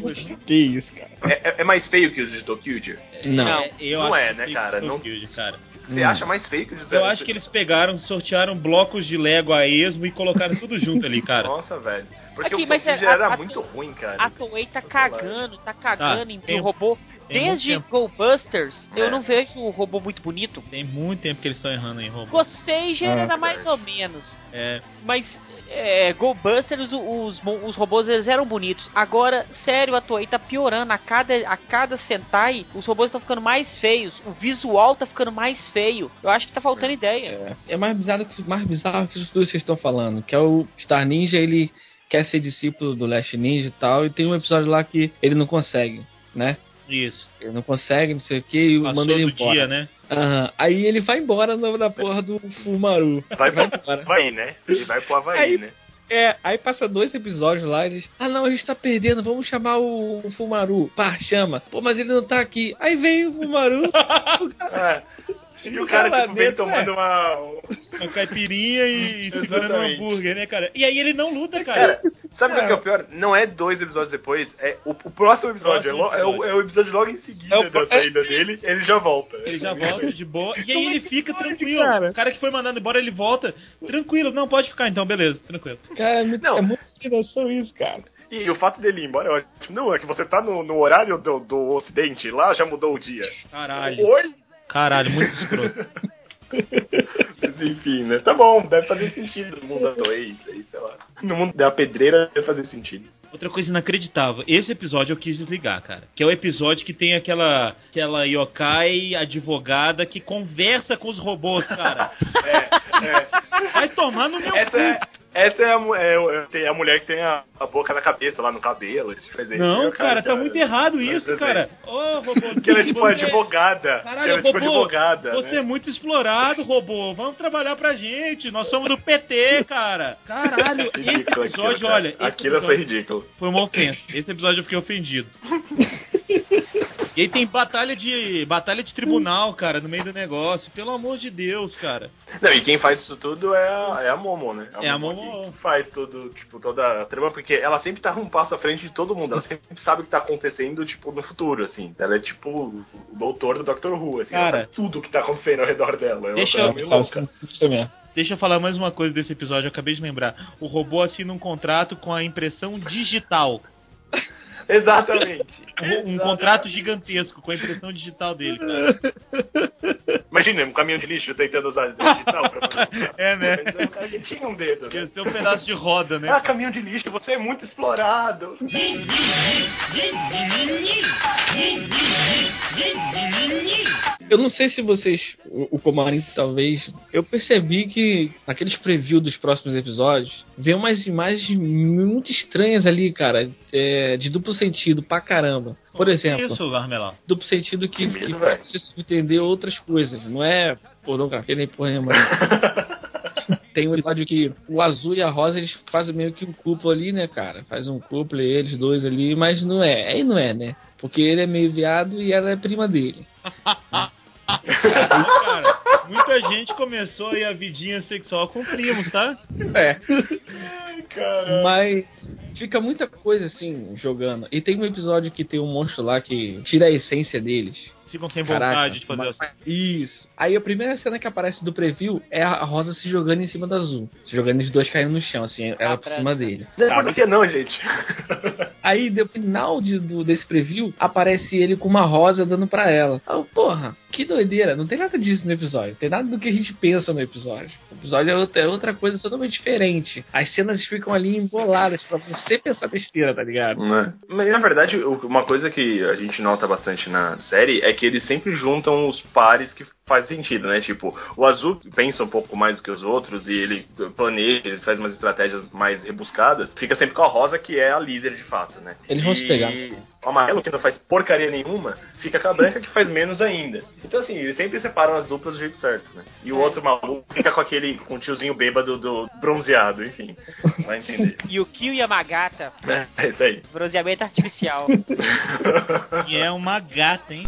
Que isso, cara. É, é- é mais feio que os de Tokyo? Não. É, eu Não acho é, que né, cara? que Não- cara. Você acha mais feio que os de Eu acho que eles pegaram, sortearam blocos de Lego a esmo e colocaram tudo junto ali, cara. Nossa, velho. Porque Aqui, o mas Tokyo é, a- era a- muito ruim, cara. A Toei tá cagando, tá cagando em tem- o robô. Desde tempo. Go Busters, É. eu não vejo o robô muito bonito. Tem muito tempo que eles estão errando em robô. Gosseja Ah. era mais ou menos. É, Mas é, Go Busters, os, os, robôs eles eram bonitos. Agora, sério, a Toei tá piorando. A cada, a cada Sentai, os robôs estão ficando mais feios. O visual tá ficando mais feio. Eu acho que tá faltando ideia. É mais bizarro que, mais bizarro que isso tudo que vocês estão falando. Que é o Star Ninja, ele quer ser discípulo do Last Ninja e tal. E tem um episódio lá que ele não consegue, né? Isso. Ele não consegue, não sei o que, e Passou manda ele embora. dia, né? Aham. Aí ele vai embora na, na porra do Fumaru. Vai vai pro embora. Havaí, né? Ele vai pro Havaí, Aí- né? É, aí passa dois episódios lá e eles. Ah não, a gente tá perdendo, vamos chamar o, o Fumaru. Pá, chama. Pô, mas ele não tá aqui. Aí vem o Fumaru. É. E o cara, tipo, vem tomando é. uma... Uma caipirinha e, segurando um hambúrguer, né, cara? E aí ele não luta, cara. Cara, sabe o que é o pior? Não é dois episódios depois, é o, o próximo episódio. Próximo é, lo- é o, episódio. é o episódio logo em seguida É o da saída dele, ele já volta. Ele já volta de boa. E aí Como é ele fica pode, tranquilo. cara? O cara que foi mandando embora, ele volta. Tranquilo. Não, pode ficar então, beleza. Tranquilo. Cara, é muito, Não. é muito isso, cara. E o fato dele ir embora é ótimo. Não, é que você tá no, no horário do, do ocidente, lá já mudou o dia. Caralho. Oi? Caralho, muito escroto. Mas enfim, né? Tá bom, deve fazer sentido no mundo isso aí, sei lá. No mundo da pedreira deve fazer sentido. Outra coisa inacreditável. Esse episódio eu quis desligar, cara. Que é o episódio que tem aquela aquela yokai advogada que conversa com os robôs, cara. É, é. Vai tomar no meu Essa cu. é, Essa é a, é, é- a mulher que tem a, a boca na cabeça, lá no cabelo, esse presente. Não, o cara, tá muito errado é isso, cara. Ô, robô. Que ela é tipo você- advogada. Caralho, que ela é tipo robô, advogada. Você né? é muito explorado, robô. Vamos trabalhar pra gente. Nós somos do PT, cara. Caralho, esse episódio, aquilo, cara. olha. esse Aquilo episódio foi ridículo. Foi uma ofensa. Esse episódio eu fiquei ofendido. E aí tem batalha de batalha de tribunal, cara, no meio do negócio. Pelo amor de Deus, cara. Não, e quem faz isso tudo é a, é a Momo, né? É a que- Momo. Que faz tudo, tipo, toda a trama, porque ela sempre tá um passo à frente de todo mundo. Ela sempre sabe o que tá acontecendo, tipo, no futuro, assim. Ela é tipo o doutor do Doctor Who, assim. Cara. ela sabe tudo o que tá acontecendo ao redor dela. É uma Deixa coisa eu- louca. mesmo. Deixa eu falar mais uma coisa desse episódio, eu acabei de lembrar. O robô assina um contrato com a impressão digital. Exatamente. Um, um contrato gigantesco com a impressão digital dele, cara. Imagina, um caminhão de lixo tentando usar digital pra. É, né? Mas é um cara que tinha um dedo, né? Quer ser um pedaço de roda, né? Ah, caminhão de lixo, você é muito explorado. Eu não sei se vocês, o, o Comarim talvez, eu percebi que naqueles previews dos próximos episódios, vem umas imagens muito estranhas ali, cara, é, de duplo sentido pra caramba. Por exemplo, Isso, Armelão. duplo sentido que, Que medo, que você entender outras coisas, não é pornografia nem porra nenhuma. Tem um episódio que o azul e a rosa eles fazem meio que um cúpula ali, né, cara? Faz um cúpula eles dois ali, mas não é. Aí não é, né? Porque ele é meio viado e ela é prima dele. Cara, muita gente começou aí a vidinha sexual com primos, tá? É. Caralho. Mas fica muita coisa assim jogando. E tem um episódio que tem um monstro lá que tira a essência deles. Ficam sem Caraca, vontade de fazer mas- as Isso. Aí a primeira cena que aparece do preview é a Rosa se jogando em cima do azul. Se jogando os dois caindo no chão, assim, ela por pra- cima dele. Não, por que não, gente? Aí, no final de, do, desse preview, aparece ele com uma rosa dando pra ela. Ah, porra, que doideira. Não tem nada disso no episódio. Tem nada do que a gente pensa no episódio. O episódio é outra, é outra coisa totalmente diferente. As cenas ficam ali emboladas pra você pensar besteira, tá ligado? Né? Mas na verdade, uma coisa que a gente nota bastante na série é que eles sempre juntam os pares que faz sentido, né? Tipo, o azul pensa um pouco mais do que os outros e ele planeja, ele faz umas estratégias mais rebuscadas. Fica sempre com a rosa, que é a líder de fato, né? Eles vão e se pegar. O amarelo, que não faz porcaria nenhuma, fica com a branca, que faz menos ainda. Então, assim, eles sempre separam as duplas do jeito certo, né? E o outro maluco fica com aquele, com o tiozinho bêbado do bronzeado, enfim. Vai entender. E o Kyo Yamagata, É isso aí. bronzeamento artificial. E é uma gata, hein?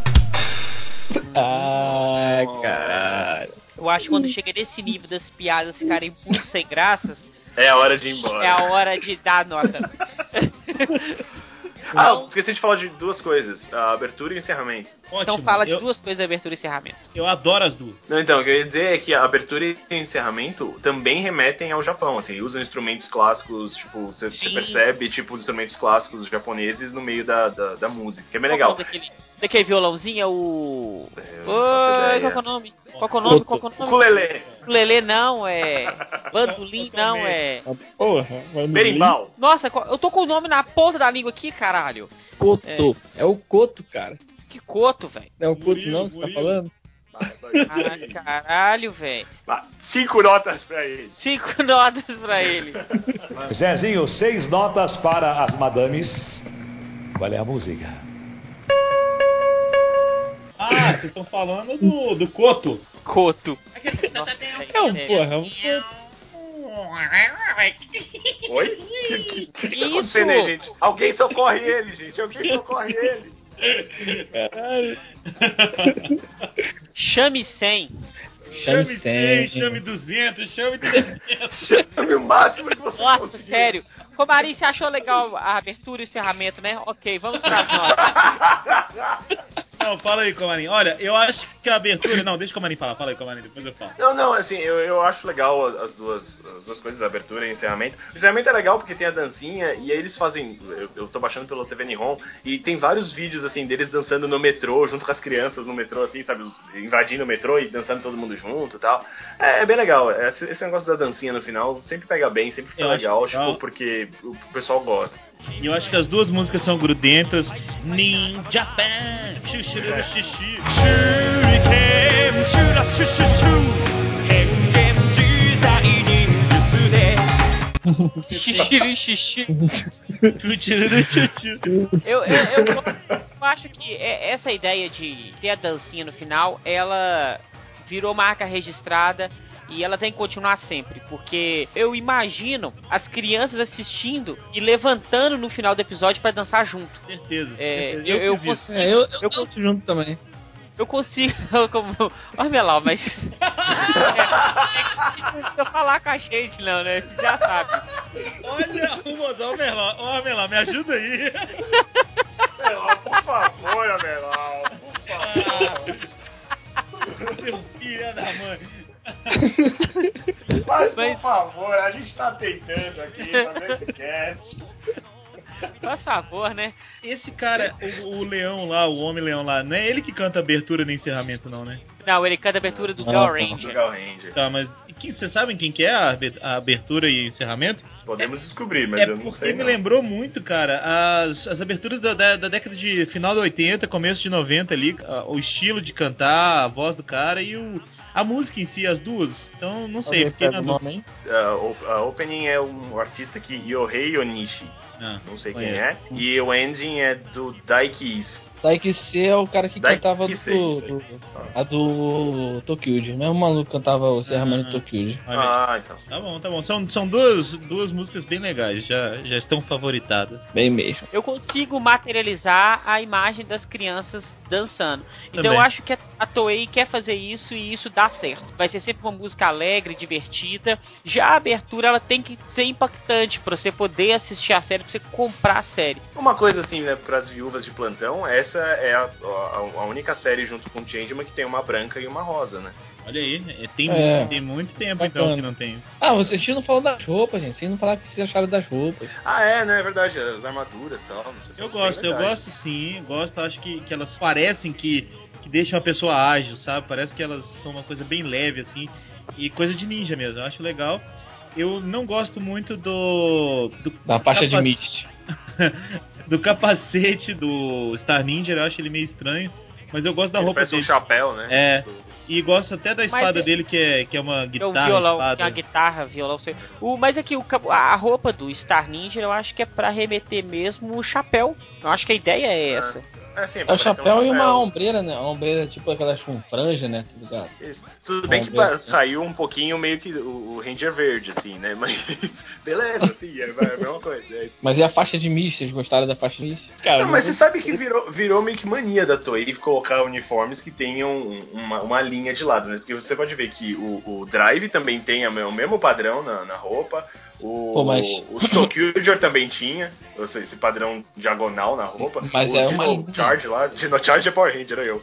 Ah, caralho. Eu acho que quando chega nesse nível das piadas ficarem muito sem graças, É a hora de ir embora. é a hora de dar nota. Ah, eu esqueci de falar de duas coisas: a abertura e o encerramento. Ótimo. Então fala de eu, duas coisas, abertura e encerramento. Eu adoro as duas. Não, então, o que eu ia dizer é que a abertura e o encerramento também remetem ao Japão, assim, usam instrumentos clássicos, tipo, você, percebe, tipo, os instrumentos clássicos japoneses no meio da, da, da música, que é bem Qual legal. é daquele, daquele violãozinho é o. Oi, qual que é o nome? Qual que é o nome? Qual que é o nome? Ukulele, Ukulele não, é. Bandolim não, é. Porra, mano. berimbau. Nossa, eu tô com o nome na ponta da língua aqui, caralho. Coto. É. o Coto, cara. Que coto, velho. Não é o Coto, não, que você tá falando? Caralho, caralho, velho. Cinco notas pra ele. Cinco notas pra ele. Zezinho, seis notas para as madames. Qual é a música? Ah, vocês estão falando do, do Coto. Coto. É um porra. um- Oi? O que, que, que, que tá Isso. acontecendo aí, gente? Alguém socorre ele, gente. Alguém socorre ele. Caralho. Chame 100. Chame Chame 100, cem. chame 200, chame 300. Chame o máximo que você Nossa, conseguir. sério. Romarinho, você achou legal a abertura e o encerramento, né? Ok, vamos pras notas. Não, fala aí, Comarim. Olha, eu acho que a abertura. Não, deixa o Comarim falar. Fala aí, Comarim, depois eu falo. Não, não, assim, eu, eu acho legal as duas, as duas coisas, a abertura e o encerramento. O encerramento é legal porque tem a dancinha e aí eles fazem. Eu, eu tô baixando pelo TV Nihon e tem vários vídeos, assim, deles dançando no metrô, junto com as crianças no metrô, assim, sabe? Invadindo o metrô e dançando todo mundo junto e tal. É, é bem legal. Esse, esse negócio da dancinha no final sempre pega bem, sempre fica Eu acho legal, legal. tipo, porque o pessoal gosta. E eu acho que as duas músicas são grudentas. Ninja Pan, Xuxuru Xixi. Shuriken, Shura xixi. Eu, eu, eu, eu acho que é- essa ideia de ter a dancinha no final, ela virou marca registrada e ela tem que continuar sempre, porque eu imagino as crianças assistindo e levantando no final do episódio pra dançar junto. Certeza. É, certeza. eu, eu, isso. consigo, É, eu, eu, eu danço junto também. eu consigo, como, ó, Melau, mas é, eu falar com a gente não, né? Você já sabe. Olha o modão Merlão. Ó, Merlão, me ajuda aí. Amelau, por favor, Amelau, por favor. Seu filho da mãe. Mas, Mas- por favor, a gente tá tentando aqui fazer esse cast. Por favor, né? Esse cara, o, o leão lá, o homem-leão lá, não é ele que canta abertura no encerramento, não, né? Não, ele canta a abertura do Gal. Do Ranger. Gal Ranger. Tá, mas quem, vocês sabem quem que é a, abe- a abertura e encerramento? Podemos descobrir, mas é eu não porque sei. me não. lembrou muito, cara, as, as aberturas da, da, da década de final de 80, começo de 90 ali, a- o estilo de cantar, a voz do cara e o, a música em si, as duas. Então, não sei, Alguém fiquei na o dúvida. nome, hein? Ah, o- a opening é um artista que Yohei Onishi, Ah, não sei quem é. E o ending é do Daikis. Daiki C é o cara que Daiki cantava do, C, isso aí. do, a do Tokyuji. Mesmo maluco que cantava o encerramento Ah. do Tokyuji. Ah, então. Tá bom, tá bom. São, são duas, duas músicas bem legais, já, já estão favoritadas. Bem mesmo. eu consigo materializar a imagem das crianças dançando. Então Também. eu acho que a- Toei quer fazer isso e isso dá certo. Vai ser sempre uma música alegre, divertida. Já a abertura ela tem que ser impactante pra você poder assistir a série, pra você comprar a série. Uma coisa assim, né, pras viúvas de plantão, essa é a, a- a única série junto com Changeman que tem uma branca e uma rosa, né? Olha aí, é, tem, É. tem muito tempo então Bacana. que não tem. Ah, vocês não falaram das roupas, gente. Vocês não falaram o que vocês acharam das roupas. Ah, é, né? É verdade, as armaduras e tal. não sei se Eu bem gosto, eu gosto sim, gosto, acho que, que elas parecem que, que deixam a pessoa ágil, sabe? Parece que elas são uma coisa bem leve, assim, e coisa de ninja mesmo, eu acho legal. Eu não gosto muito do. do Da faixa de mist. do capacete do Star Ninja, eu acho ele meio estranho. Mas eu gosto da Ele roupa parece um dele. chapéu, né? É. E gosto até da espada é- dele, que é, que é uma É guitarra, violão, espada. tem a guitarra, violão. sei- O, mas aqui, o, a roupa do Star Ninja eu acho que é pra remeter mesmo o chapéu. Eu acho que a ideia é essa. É, sim, É o parece um chapéu e uma ombreira, né? Uma ombreira tipo aquelas com franja, né? Tá ligado? Isso. Tudo bem que Ombreira, ba- saiu um pouquinho meio que o, Ranger Verde, assim, né? Mas beleza, assim, é a mesma coisa. é. Mas e a faixa de mist? Vocês gostaram da faixa de mist? Cara, Não, mas você sabe que virou, virou meio que mania da Toei colocar uniformes que tenham uma, uma linha de lado, né? Porque você pode ver que o, o Drive também tem o mesmo padrão na, na roupa, o, Pô, mas- o também tinha ou seja, esse padrão diagonal na roupa. Mas o é Dino uma- Charge lá, Dino Charge é Power Ranger, era eu.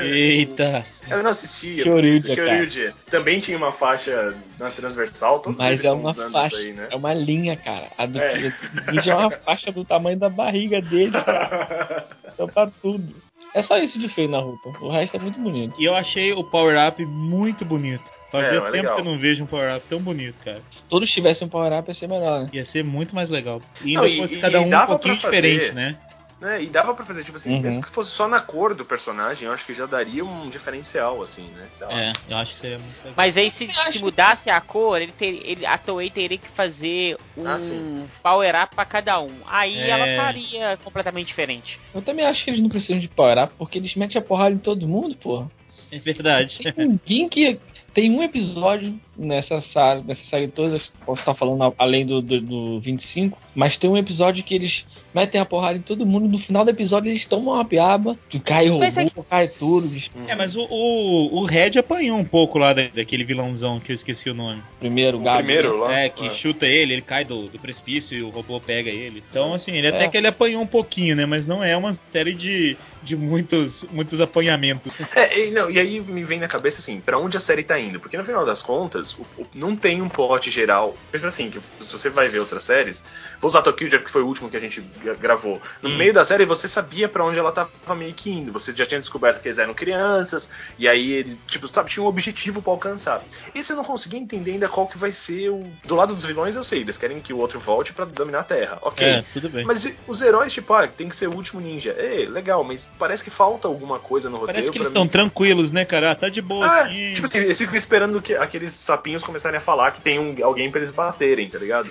Eita. Eu não assistia. Kyoryuja, Kyoryuja. Também tinha uma faixa na transversal, Mas é uma faixa, aí, né? é uma linha, cara. A do É. Ninja é uma faixa do tamanho da barriga dele, cara. Então tá tudo. É só isso de feio na roupa. O resto é muito bonito. E eu achei o power-up muito bonito. Fazia É, é tempo legal. que eu não vejo um power-up tão bonito, cara. Se todos tivessem um power-up, ia ser melhor, né? Ia ser muito mais legal. E Não, ainda e- fosse e- cada um um pouquinho fazer. diferente, né? Né, E dava pra fazer, tipo assim, Uhum. mesmo que fosse só na cor do personagem, eu acho que já daria um diferencial, assim, né? Sei lá. É, eu acho que seria muito legal. Mas aí se, se mudasse a cor, ele ter, ele, a Toei teria que fazer um Ah, sim. power up pra cada um. Aí É. ela faria completamente diferente. Eu também acho que eles não precisam de power-up porque eles metem a porrada em todo mundo, porra. É verdade. Tem ninguém que. Tem um episódio nessa série, nessa série toda, posso estar falando além do, do, do 25, mas tem um episódio que eles metem a porrada em todo mundo. No final do episódio eles tomam uma piaba, que cai é robô, cai tudo. bicho. É, mas o, o, o Red apanhou um pouco lá da- daquele vilãozão que eu esqueci o nome. Primeiro, o Gabi. primeiro lá. É, que Ah. chuta ele, ele cai do, do precipício e o robô pega ele. Então, assim, ele É. até que ele apanhou um pouquinho, né? Mas não é uma série de, de muitos, muitos apanhamentos. É, e, não, e aí me vem na cabeça assim, pra onde a série tá indo? Porque no final das contas, o- o- não tem um plot geral. Pensa assim, que se você vai ver outras séries, usar Tokyo que foi o último que a gente gra- gravou. No Hum. meio da série você sabia pra onde ela tava meio que indo. Você já tinha descoberto que eles eram crianças, e aí eles, tipo, sabe, tinha um objetivo pra alcançar. Esse eu não consegui entender ainda qual que vai ser o. Do lado dos vilões eu sei, eles querem que o outro volte pra dominar a Terra. Ok. É, tudo bem. Mas e os heróis, tipo, ah, tem que ser o último ninja. É, legal, mas parece que falta alguma coisa no roteiro. Parece que eles estão tranquilos, né, cara? Ah, tá de boa Ah, aqui. tipo assim, eles ficam esperando que aqueles sapinhos começarem a falar que tem um, alguém pra eles baterem, tá ligado?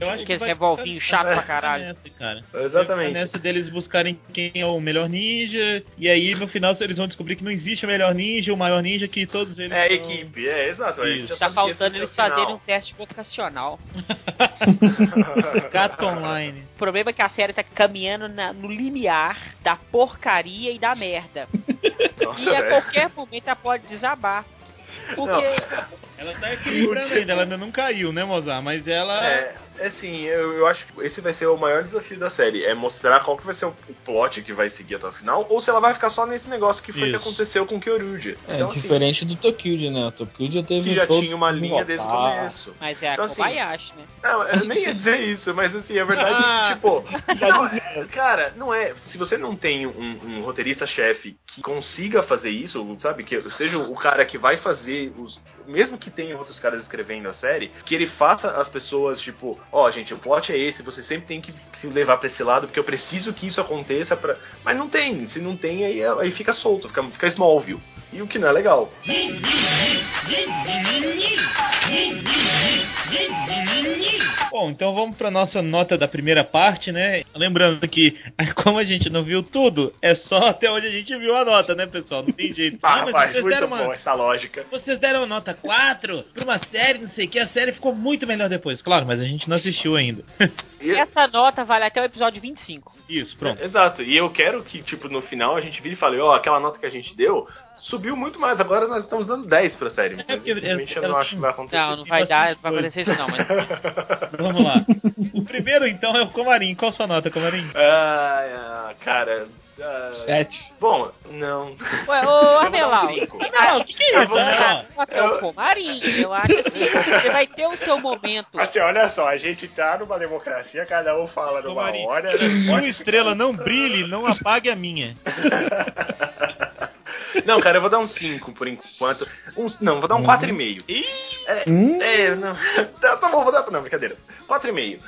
Eu acho Aqueles vai revolvinhos ficar- chato pra vai ficar caralho. Nessa, cara. Exatamente. Vai ficar Nessa deles buscarem quem é o melhor ninja, e aí no final eles vão descobrir que não existe o melhor ninja, o maior ninja, que todos eles É a são- equipe, é, exato. Isso. Tá faltando é eles final. fazerem um teste vocacional. Gato Online. O problema é que a série tá caminhando na- no limiar da porcaria e da merda. Nossa, E a velho. qualquer momento ela pode desabar. Porque Ela tá equilibrando ainda, ela ainda não caiu, né, Mozart? Mas ela. É, é assim, eu, eu acho que esse vai ser o maior desafio da série. É mostrar qual que vai ser o, o plot que vai seguir até o final, ou se ela vai ficar só nesse negócio que foi que Isso. aconteceu com Kyoryuji. É, Então, assim, diferente do Tokyo, né? O Tokyo já teve que já todo tinha uma linha desde o começo. Mas é a Então, assim, Kobayashi, né? Não, eu nem ia dizer isso, mas assim, a verdade é que, tipo, não, é- cara, não é. Se você não tem um, um roteirista-chefe que consiga fazer isso, sabe? Que seja o cara que vai fazer os. Mesmo que tenha outros caras escrevendo a série, que ele faça as pessoas, tipo, ó, gente, o plot é esse, você sempre tem que se levar pra esse lado, porque eu preciso que isso aconteça pra. Mas não tem, se não tem, aí, aí fica solto, fica, fica Smallville. E o que não é legal. Bom, então vamos pra nossa nota da primeira parte, né? Lembrando que, como a gente não viu tudo, é só até onde a gente viu a nota, né, pessoal? Não tem jeito. Ah, Ah, mas rapaz, vocês muito deram bom uma, essa lógica. Vocês deram nota 4 pra uma série, não sei o que, a série ficou muito melhor depois. Claro, mas a gente não assistiu ainda. E- Essa nota vale até o episódio 25. Isso, pronto. Exato, e eu quero que, tipo, no final a gente vire e fale, ó, aquela nota que a gente deu subiu muito mais, agora nós estamos dando 10 pra série. Mas, porque infelizmente, eu ela- não acho que vai acontecer. Não, não vai dar, não vai acontecer isso não, mas. Vamos lá. O primeiro, então, é o Comarim. Qual sua nota, Comarim? Ah, ah, cara... ah, Sete. Bom, não. Ué, ô, Eu cinco. Não, o que, que é Eu isso? Não, Até o Comarim, eu acho assim, você vai ter o seu momento. Assim, olha só, a gente tá numa democracia, cada um fala numa Comarim, hora. se né? estrela não brilhe, não apague a minha. Não, cara, eu vou dar um 5 por enquanto. Um, não, vou dar um 4,5. É, Hum? é, não. Tá, tá bom, vou dar. Não, brincadeira. 4,5.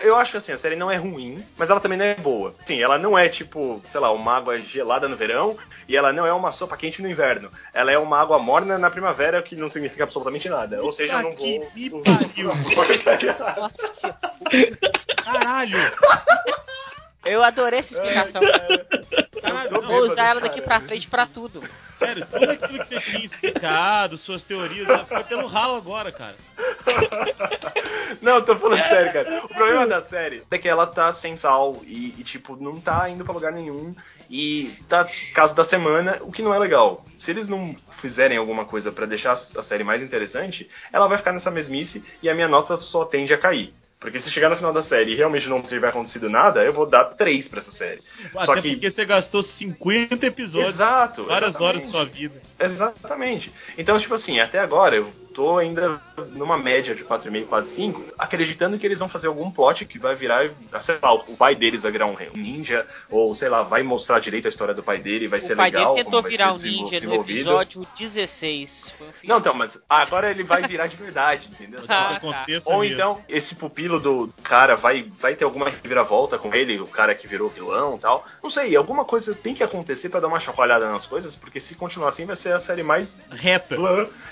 Eu acho que assim, a série não é ruim, mas ela também não é boa. Sim, ela não é tipo, sei lá, uma água gelada no verão e ela não é uma sopa quente no inverno. Ela é uma água morna na primavera, que não significa absolutamente nada. Ou seja, eu não vou. Que me pariu. vou-. Caralho. Eu adorei essa explicação. Caralho, tô não, Vou usar ela daqui cara. pra frente pra tudo. Sério, tudo aquilo que você tinha explicado, suas teorias, foi pelo ralo agora, cara. Não, tô falando sério, cara. O problema da série é que ela tá sem sal e, e, tipo, não tá indo pra lugar nenhum. E tá caso da semana, o que não é legal. Se eles não fizerem alguma coisa pra deixar a série mais interessante, ela vai ficar nessa mesmice e a minha nota só tende a cair. Porque se chegar no final da série e realmente não tiver acontecido nada, eu vou dar 3 pra essa série. Até Só que. porque você gastou 50 episódios, Exato. várias horas exatamente. de sua vida. Exatamente. Então, tipo assim, até agora eu tô ainda numa média de 4,5, quase 5, acreditando que eles vão fazer algum plot que vai virar, sei lá, o pai deles vai virar um ninja, ou sei lá, vai mostrar direito a história do pai dele, vai ser O pai legal. dele tentou virar um ninja no episódio 16. Foi um. Não, então, mas agora ele vai virar de verdade, entendeu? Ah, tá. Ou então, esse pupilo do cara vai, vai ter alguma reviravolta com ele, o cara que virou vilão e tal. Não sei, alguma coisa tem que acontecer pra dar uma chacoalhada nas coisas, porque se continuar assim vai ser a série mais Reta.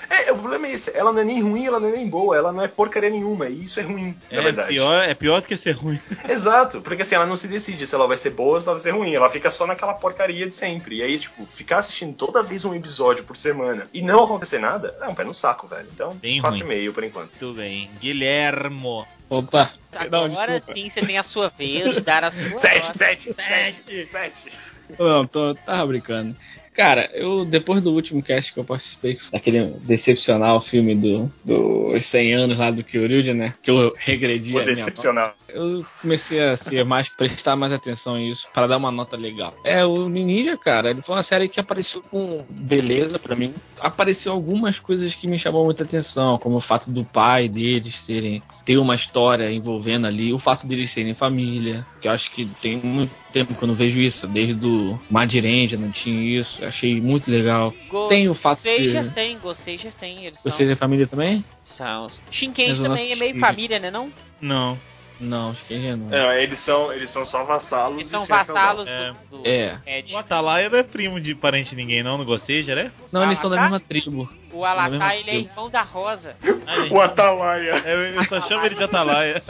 É, o problema é esse. Ela não é nem ruim, ela não é nem boa. Ela não é porcaria nenhuma. E isso é ruim, na É verdade. pior, é pior do que ser ruim. Exato. Porque assim, ela não se decide se ela vai ser boa ou se ela vai ser ruim. Ela fica só naquela porcaria de sempre. E aí, tipo, ficar assistindo toda vez um episódio por semana e não acontecer nada, é um pé no saco, velho. Então, Bem 4,5 por enquanto. Muito bem. Guilhermo. Opa. Não, Agora desculpa. sim você tem a sua vez de dar a sua Sete, nota. sete, sete, sete. Não, tô, tava brincando. Cara, eu, depois do último cast que eu participei, daquele decepcional filme do, dos 100 anos lá do Kyoryuji, né? Que eu regredi Vou a minha nota. Eu comecei a ser mais, prestar mais atenção nisso, para dar uma nota legal. É, o Ninja, cara, ele foi uma série que apareceu com beleza pra mim. Apareceu algumas coisas que me chamam muita atenção, como o fato do pai deles serem ter uma história envolvendo ali, o fato deles serem família, que eu acho que tem muito tempo que eu não vejo isso, desde do Madirenja não tinha isso, achei muito legal. Tem o fato Gostei de- já tem, gostei já tem. Eles são, Você é família também? são. Shinken também é meio família, né não? Não. Não, os Kenji não. É, eles são, eles são só vassalos. Eles e são vassalos É. do, do É. Ed. O Atalaia não é primo de parente de ninguém, não, no Gosteja, né? Não, eles são da mesma tribo. O mesma ele é irmão da Rosa. Ah, O Atalaia. eu, eu só chamo ele de Atalaia.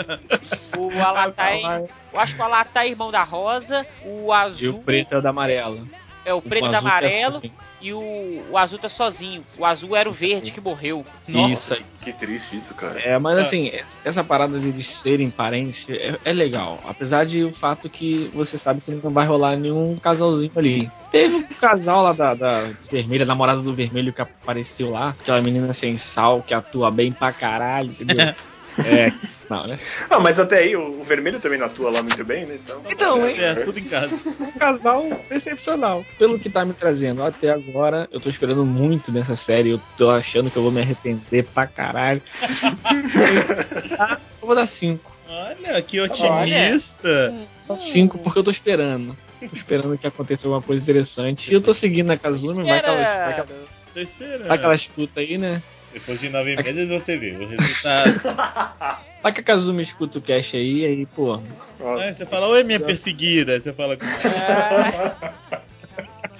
O Alatar é, Eu acho que o Alatar é irmão da Rosa. O azul E o preto é o da amarela. É o preto O da azul que é amarelo. E o, o azul tá sozinho. O azul era o verde que morreu. Isso aí. Que triste isso, cara. É, mas Ah. assim, essa- essa parada de eles serem parentes é, é legal. Apesar de o fato que você sabe que não vai rolar nenhum casalzinho ali. Teve um casal lá da, da vermelha, namorada do vermelho que apareceu lá, aquela menina sem sal que atua bem pra caralho, entendeu? é, não, né? Ah, mas até aí o, o vermelho também não atua lá muito bem, né? Então, Então, hein? É, tudo em casa. um casal excepcional. Pelo que tá me trazendo até agora, eu tô esperando muito nessa série. Eu tô achando que eu vou me arrepender pra caralho. Eu vou dar 5. Olha, que otimista. 5 porque eu tô esperando. Tô esperando que aconteça alguma coisa interessante. E eu tô seguindo a Kazumi, vai que ela, vai que vai ela escuta aí, né? Depois de nove meses você vê o resultado. Vai que a Kazumi escuta o cast aí, aí, pô. Aí você fala, oi minha perseguida. Aí você fala com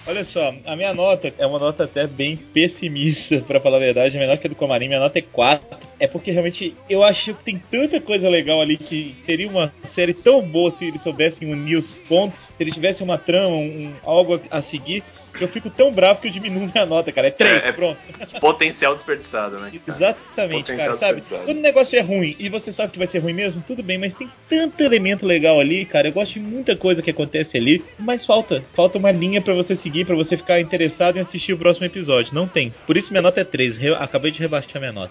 Olha só, a minha nota é uma nota até bem pessimista, pra falar a verdade, menor que a do Comarim, minha nota é 4. É porque realmente eu acho que tem tanta coisa legal ali que seria uma série tão boa se eles soubessem unir os pontos, se eles tivessem uma trama, um, algo a, seguir, eu fico tão bravo que eu diminuo minha nota, cara. É 3, É, é- pronto. Potencial desperdiçado, né? cara? Exatamente, Potencial cara, sabe? Quando o negócio é ruim e você sabe que vai ser ruim mesmo, tudo bem, mas tem tanto elemento legal ali, cara. Eu gosto de muita coisa que acontece ali, mas falta. Falta uma linha pra você seguir, pra você ficar interessado em assistir o próximo episódio. Não tem. Por isso minha nota é 3. Re- acabei de rebaixar minha nota.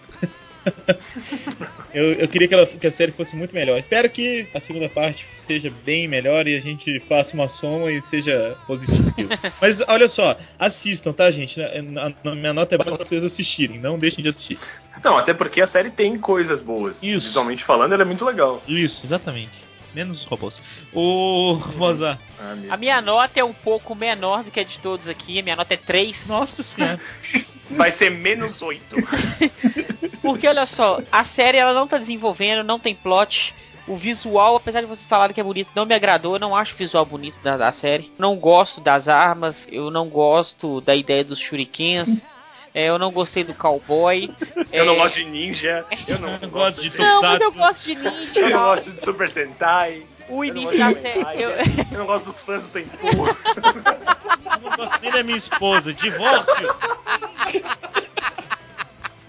eu, eu queria que, ela- que a série fosse muito melhor. Espero que a segunda parte seja bem melhor e a gente faça uma soma e seja positivo. Mas olha só, assistam, tá, gente? Na, na- minha nota é pra vocês assistirem, não deixem de assistir. Não, até porque a série tem coisas boas. Isso. Visualmente falando, ela é muito legal. Isso, exatamente. Menos os robôs. O Mozart. Ah, A minha nota é um pouco menor do que a de todos aqui. A minha nota é 3. Nossa senhora. Vai ser menos 8. Porque olha só, a série ela não tá desenvolvendo, não tem plot. O visual, apesar de vocês falarem que é bonito, não me agradou. Eu não acho o visual bonito da, da série. Não gosto das armas. Eu não gosto da ideia dos shurikens. é, eu não gostei do cowboy. Eu é, não gosto de ninja. Eu não, Eu gosto gosto de de. Não, mas eu gosto de ninja. Eu não gosto de Super Sentai. O início da série. Eu- Eu não gosto dos fãs Senpu. Eu não gosto nem da minha esposa. Divórcio.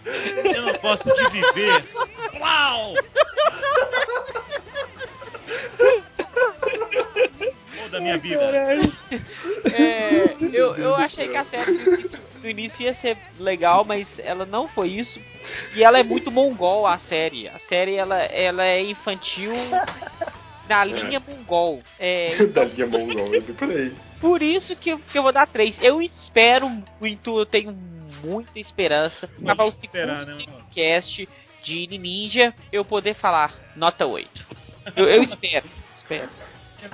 Eu não gosto de viver. Uau! Da minha vida. É, eu, eu achei que a série do início, do início ia ser legal, mas ela não foi isso. E ela é muito mongol, a série. A série ela, ela é infantil na linha mongol. É, da linha mongol, por isso que eu, que eu vou dar 3. Eu espero muito, eu tenho muita esperança para o segundo né, cast de Ninja eu poder falar nota 8. Eu, eu espero, espero.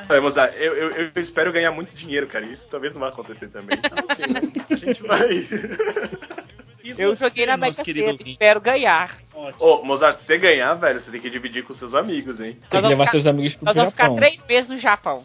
Vai, Mozart, eu, eu, eu espero ganhar muito dinheiro, cara. Isso talvez não vai acontecer também. Então, né, a gente vai. Eu você, joguei na Mega Sena, ouvinte? espero ganhar. Ô, Mozart, se você ganhar, velho, você tem que dividir com seus amigos, hein? Tem que vamos levar ficar- seus amigos pro Nós vamos ficar Japão. três meses no Japão.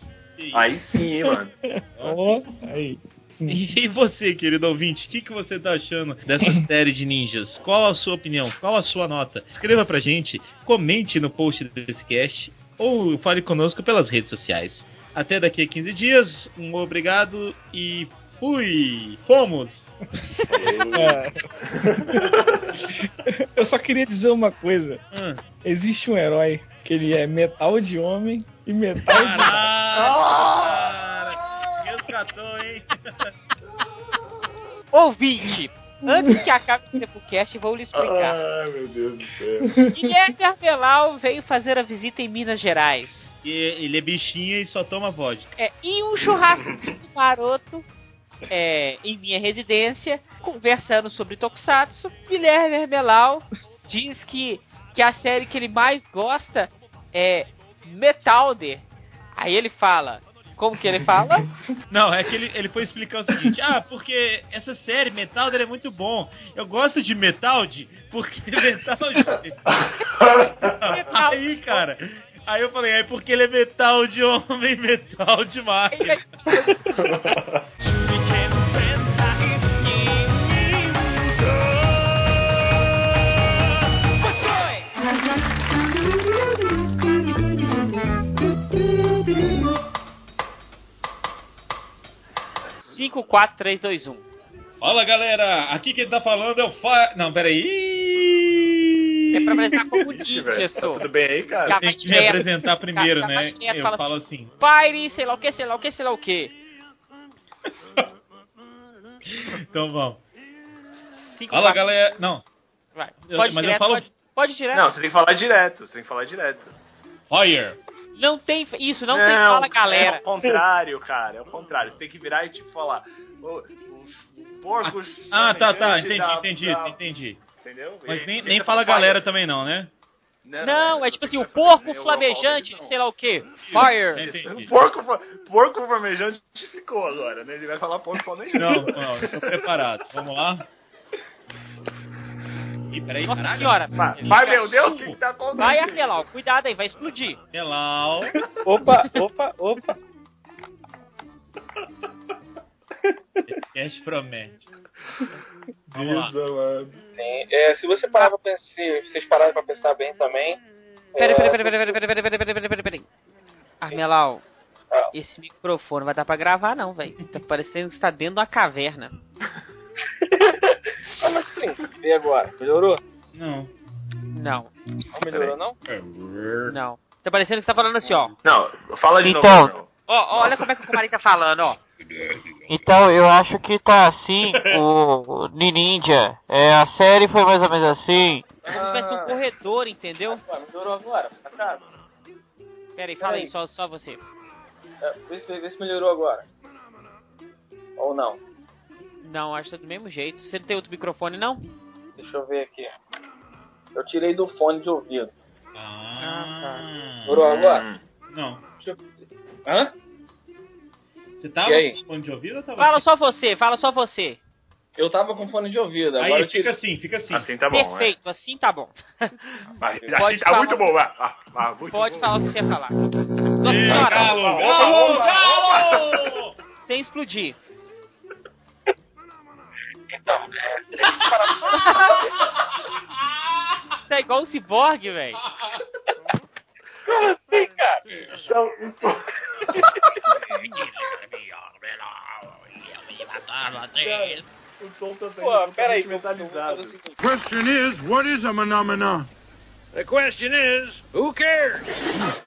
Aí sim, hein, mano. Ó, aí. E você, querido ouvinte, o que, que você tá achando dessa série de ninjas? Qual a sua opinião? Qual a sua nota? Escreva pra gente, comente no post desse cast ou fale conosco pelas redes sociais. Até daqui a 15 dias, um obrigado e fui! Fomos! É. Eu só queria dizer uma coisa. Ah, Existe um herói que ele é metal de homem e metal de Caraca, cara! Resgatou, hein? Ouvinte, antes que acabe o TempoCast, vou lhe explicar. Ai, meu Deus do céu. Guilherme Arbelau veio fazer a visita em Minas Gerais. E ele é bichinha e só toma vodka. É, e um churrasco maroto é, em minha residência, conversando sobre Tokusatsu. Guilherme Arbelau diz que, que a série que ele mais gosta é Metalder. Aí ele fala, como que ele fala? Não, é que ele, ele foi explicar o seguinte: ah, porque essa série Metalder é muito bom. Eu gosto de Metalde porque Metalde. Aí, cara, Aí eu falei, é porque ele é metal de homem, metal de máquina. Cinco, quatro, três, dois, um. Fala galera, aqui quem tá falando é o Fa... Não, peraí. É pra apresentar como velho, tá tudo bem aí, cara? Tem que me direto. apresentar primeiro, Já- né? Eu falo assim. Fire, sei lá o que, sei lá o que, sei lá o que. Então vamos. Cinco, Fala quatro, galera. Não, Vai. Eu- Pode mas eu direto, falo- pode, pode direto. Não, você tem que falar direto, você tem que falar direto. Fire. Não tem isso, não, tem fala galera. É o contrário, cara, é o contrário. Você tem que virar e tipo falar. O, o, o porco. Ah, tá, tá, entendi, da- entendi, da- entendi. Entendeu? Mas nem, nem fala galera também não, né? Não, é tipo assim, o porco flamejante, sei lá o que. Fire. Entendi. O porco, porco flamejante ficou agora, né? Ele vai falar porco flamejante. Não, não, tô preparado. Vamos lá. Ih, peraí, Nossa caralho. senhora. Vai, vai, meu Deus, o que, que tá acontecendo? Vai, Arquelau, cuidado aí, vai explodir. Hello. Opa, opa, opa. Esse cast promete. Vamos lá. Sim, é, se você parar pra pensar, se vocês pararem pra pensar bem também. Pera, é, pera, pera, pera, pera, pera, pera, pera, pera, pera, pera, pera. Armelau, Ah. esse microfone não vai dar pra gravar não, velho. Tá parecendo que você tá dentro de uma caverna. Como assim? E agora? Melhorou? Não. Não, Não melhorou, não? não. Tá parecendo que você tá falando assim, ó. Não, fala de Então, novo. Ó, ó, olha como é que o Kumarin tá falando, ó. Então, eu acho que tá assim, o, o Ninja. É, a série foi mais ou menos assim. Como se tivesse um corredor, entendeu? Ué, melhorou agora? Tá cara? Pera aí, fala aí, só, só você. É, vê, se, vê se melhorou agora. Ou não? Não, acho que tá do mesmo jeito. Você não tem outro microfone, não? Deixa eu ver aqui. Eu tirei do fone de ouvido. Ah. Melhorou agora? Hum. Não. Deixa eu... Hã? Você tava com fone de ouvido ou tava Fala só você, fala só você. Eu tava com fone de ouvido, agora Aí, eu tirei. fica assim, fica assim. Assim tá bom, Perfeito, assim tá bom. né? Mas, Pode assim tá falar. muito bom, vai. Ah, ah, muito Pode bom. falar o que você quer falar. Nossa Ih, senhora, Galo, Opa, então, é. Você é igual o ciborgue, velho. Como assim, cara? Então, então... o som também. Pô, é peraí, mentalizado. Question é what is a phenomena? The question is, who cares?